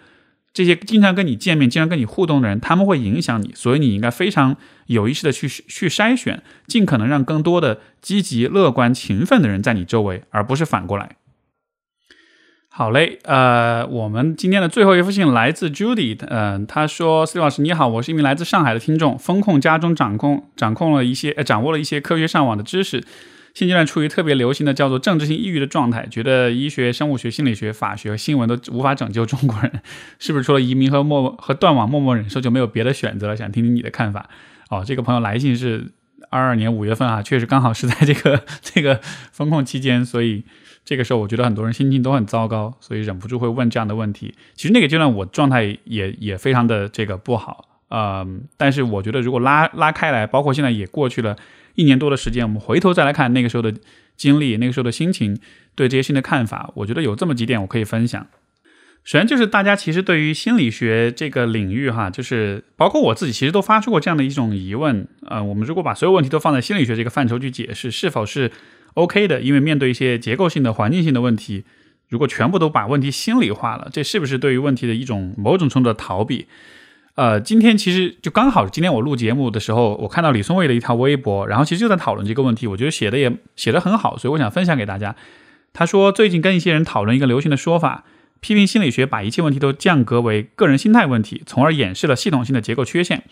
这些经常跟你见面、经常跟你互动的人，他们会影响你，所以你应该非常有意识的去去筛选，尽可能让更多的积极、乐观、勤奋的人在你周围，而不是反过来。好嘞，呃，我们今天的最后一封信来自 Judy，嗯，他说：“C 老师你好，我是一名来自上海的听众，风控家中掌控掌控了一些，掌握了一些科学上网的知识。”现阶段处于特别流行的叫做政治性抑郁的状态，觉得医学、生物学、心理学、法学新闻都无法拯救中国人，是不是除了移民和默和断网默默忍受就没有别的选择了？想听听你的看法。哦，这个朋友来信是二二年五月份啊，确实刚好是在这个这个风控期间，所以这个时候我觉得很多人心情都很糟糕，所以忍不住会问这样的问题。其实那个阶段我状态也也非常的这个不好，嗯，但是我觉得如果拉拉开来，包括现在也过去了一年多的时间，我们回头再来看那个时候的经历，那个时候的心情，对这些新的看法，我觉得有这么几点我可以分享。首先就是大家其实对于心理学这个领域哈，就是包括我自己其实都发出过这样的一种疑问，呃，我们如果把所有问题都放在心理学这个范畴去解释，是否是 OK 的？因为面对一些结构性的、环境性的问题，如果全部都把问题心理化了，这是不是对于问题的一种某种程度的逃避？呃，今天其实就刚好今天我录节目的时候，我看到李松蔚的一条微博，然后其实就在讨论这个问题，我觉得写的也写的很好，所以我想分享给大家。他说最近跟一些人讨论一个流行的说法。批评心理学把一切问题都降格为个人心态问题，从而掩饰了系统性的结构缺陷。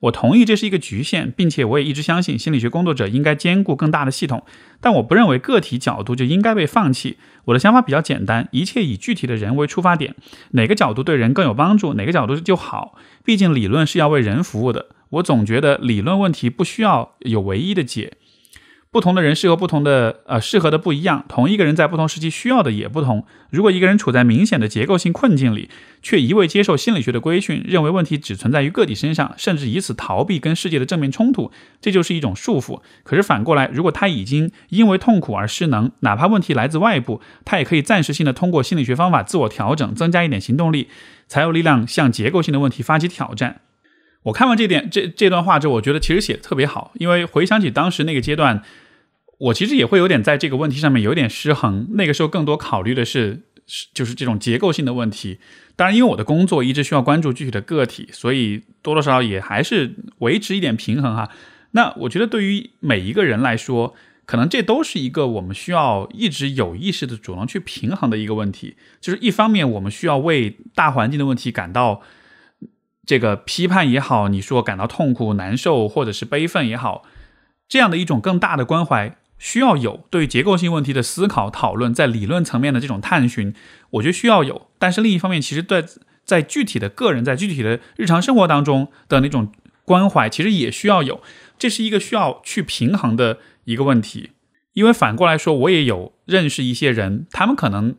我同意这是一个局限，并且我也一直相信心理学工作者应该兼顾更大的系统。但我不认为个体角度就应该被放弃。我的想法比较简单，一切以具体的人为出发点，哪个角度对人更有帮助，哪个角度就好。毕竟理论是要为人服务的。我总觉得理论问题不需要有唯一的解。不同的人适合不同的，呃，适合的不一样。同一个人在不同时期需要的也不同。如果一个人处在明显的结构性困境里，却一味接受心理学的规训，认为问题只存在于个体身上，甚至以此逃避跟世界的正面冲突，这就是一种束缚。可是反过来，如果他已经因为痛苦而失能，哪怕问题来自外部，他也可以暂时性的通过心理学方法自我调整，增加一点行动力，才有力量向结构性的问题发起挑战。我看完这点这这段话之后，我觉得其实写的特别好，因为回想起当时那个阶段。我其实也会有点在这个问题上面有点失衡。那个时候更多考虑的是，就是这种结构性的问题。当然，因为我的工作一直需要关注具体的个体，所以多多少少也还是维持一点平衡哈。那我觉得对于每一个人来说，可能这都是一个我们需要一直有意识的主动去平衡的一个问题。就是一方面我们需要为大环境的问题感到这个批判也好，你说感到痛苦、难受或者是悲愤也好，这样的一种更大的关怀。需要有对结构性问题的思考讨论，在理论层面的这种探寻，我觉得需要有。但是另一方面，其实在在具体的个人在具体的日常生活当中的那种关怀，其实也需要有。这是一个需要去平衡的一个问题。因为反过来说，我也有认识一些人，他们可能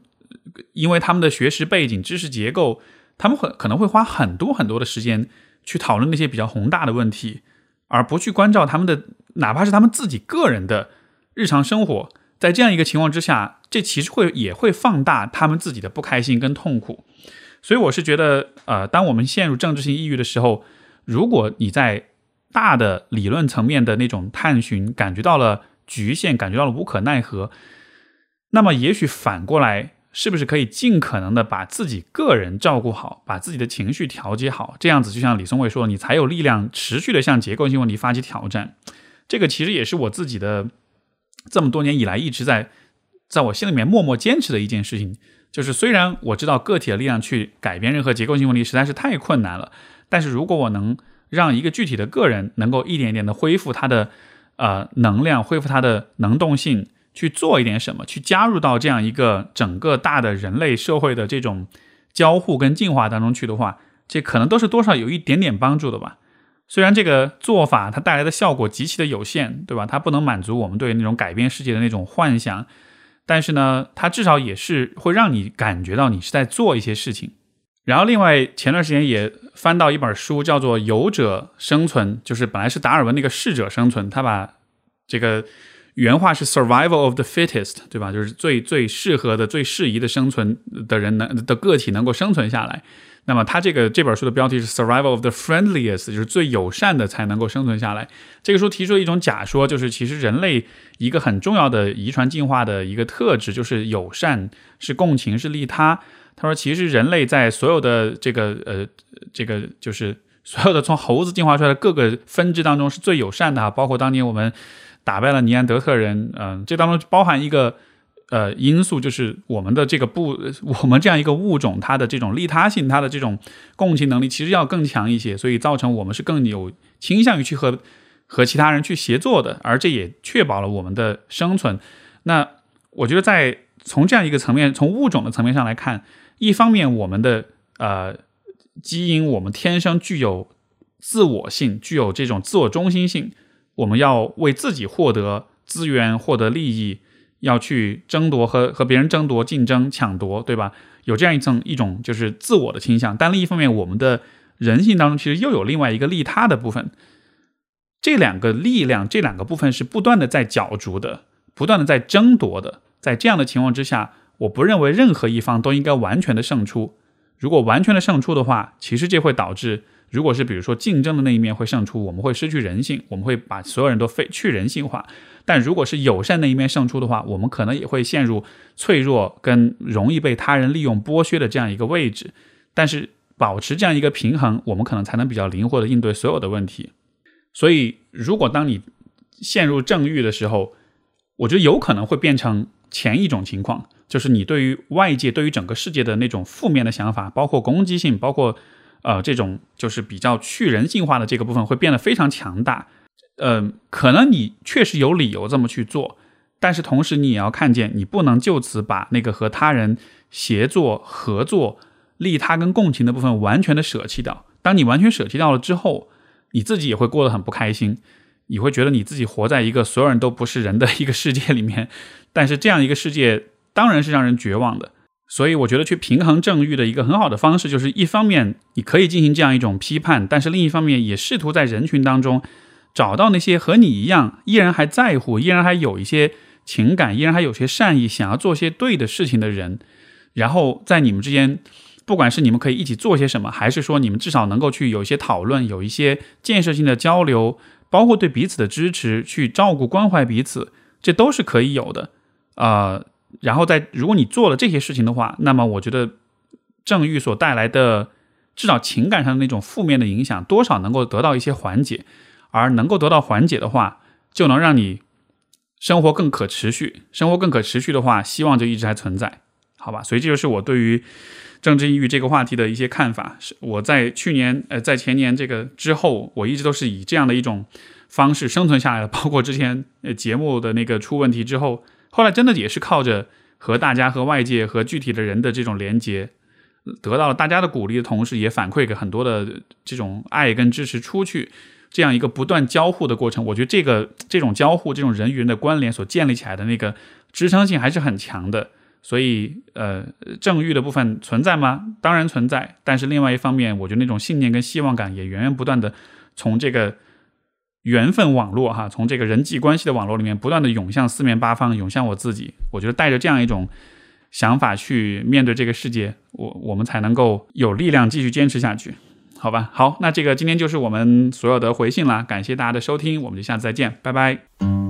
因为他们的学识背景、知识结构，他们会可能会花很多很多的时间去讨论那些比较宏大的问题，而不去关照他们的，哪怕是他们自己个人的。日常生活在这样一个情况之下，这其实会也会放大他们自己的不开心跟痛苦，所以我是觉得，呃，当我们陷入政治性抑郁的时候，如果你在大的理论层面的那种探寻感觉到了局限，感觉到了无可奈何，那么也许反过来，是不是可以尽可能的把自己个人照顾好，把自己的情绪调节好，这样子就像李松蔚说，你才有力量持续的向结构性问题发起挑战。这个其实也是我自己的。这么多年以来，一直在在我心里面默默坚持的一件事情，就是虽然我知道个体的力量去改变任何结构性问题实在是太困难了，但是如果我能让一个具体的个人能够一点一点的恢复他的呃能量，恢复他的能动性，去做一点什么，去加入到这样一个整个大的人类社会的这种交互跟进化当中去的话，这可能都是多少有一点点帮助的吧。虽然这个做法它带来的效果极其的有限，对吧？它不能满足我们对那种改变世界的那种幻想，但是呢，它至少也是会让你感觉到你是在做一些事情。然后，另外前段时间也翻到一本书，叫做《有者生存》，就是本来是达尔文那个适者生存，他把这个原话是 “survival of the fittest”，对吧？就是最最适合的、最适宜的生存的人能的个体能够生存下来。那么，他这个这本书的标题是 “Survival of the Friendliest”，就是最友善的才能够生存下来。这个书提出了一种假说，就是其实人类一个很重要的遗传进化的一个特质就是友善，是共情，是利他。他说，其实人类在所有的这个呃这个就是所有的从猴子进化出来的各个分支当中是最友善的哈，包括当年我们打败了尼安德特人，嗯，这当中包含一个。呃，因素就是我们的这个不，[LAUGHS] 我们这样一个物种，它的这种利他性，它的这种共情能力，其实要更强一些，所以造成我们是更有倾向于去和和其他人去协作的，而这也确保了我们的生存。那我觉得，在从这样一个层面，从物种的层面上来看，一方面我们的呃基因，我们天生具有自我性，具有这种自我中心性。我们要为自己获得资源、获得利益，要去争夺和和别人争夺、竞争、抢夺，对吧？有这样一层一种就是自我的倾向。但另一方面，我们的人性当中其实又有另外一个利他的部分。这两个力量，这两个部分是不断的在角逐的，不断的在争夺的。在这样的情况之下，我不认为任何一方都应该完全的胜出。如果完全的胜出的话，其实这会导致。如果是比如说竞争的那一面会胜出，我们会失去人性，我们会把所有人都非去人性化。但如果是友善那一面胜出的话，我们可能也会陷入脆弱跟容易被他人利用剥削的这样一个位置。但是保持这样一个平衡，我们可能才能比较灵活的应对所有的问题。所以，如果当你陷入正欲的时候，我觉得有可能会变成前一种情况，就是你对于外界、对于整个世界的那种负面的想法，包括攻击性，包括。呃，这种就是比较去人性化的这个部分会变得非常强大。嗯，可能你确实有理由这么去做，但是同时你也要看见，你不能就此把那个和他人协作、合作、利他跟共情的部分完全的舍弃掉。当你完全舍弃掉了之后，你自己也会过得很不开心，你会觉得你自己活在一个所有人都不是人的一个世界里面。但是这样一个世界当然是让人绝望的。所以我觉得去平衡正欲的一个很好的方式，就是一方面你可以进行这样一种批判，但是另一方面也试图在人群当中找到那些和你一样依然还在乎、依然还有一些情感、依然还有些善意，想要做些对的事情的人。然后在你们之间，不管是你们可以一起做些什么，还是说你们至少能够去有一些讨论、有一些建设性的交流，包括对彼此的支持、去照顾关怀彼此，这都是可以有的。啊。然后在如果你做了这些事情的话，那么我觉得正欲所带来的至少情感上的那种负面的影响，多少能够得到一些缓解。而能够得到缓解的话，就能让你生活更可持续。生活更可持续的话，希望就一直还存在，好吧？所以这就是我对于政治抑郁这个话题的一些看法。是我在去年呃在前年这个之后，我一直都是以这样的一种方式生存下来的。包括之前呃节目的那个出问题之后。后来真的也是靠着和大家、和外界、和具体的人的这种连接，得到了大家的鼓励的同时，也反馈给很多的这种爱跟支持出去，这样一个不断交互的过程。我觉得这个这种交互、这种人与人的关联所建立起来的那个支撑性还是很强的。所以，呃，正欲的部分存在吗？当然存在。但是另外一方面，我觉得那种信念跟希望感也源源不断的从这个。缘分网络哈，从这个人际关系的网络里面不断的涌向四面八方，涌向我自己。我觉得带着这样一种想法去面对这个世界，我我们才能够有力量继续坚持下去，好吧？好，那这个今天就是我们所有的回信啦，感谢大家的收听，我们就下次再见，拜拜。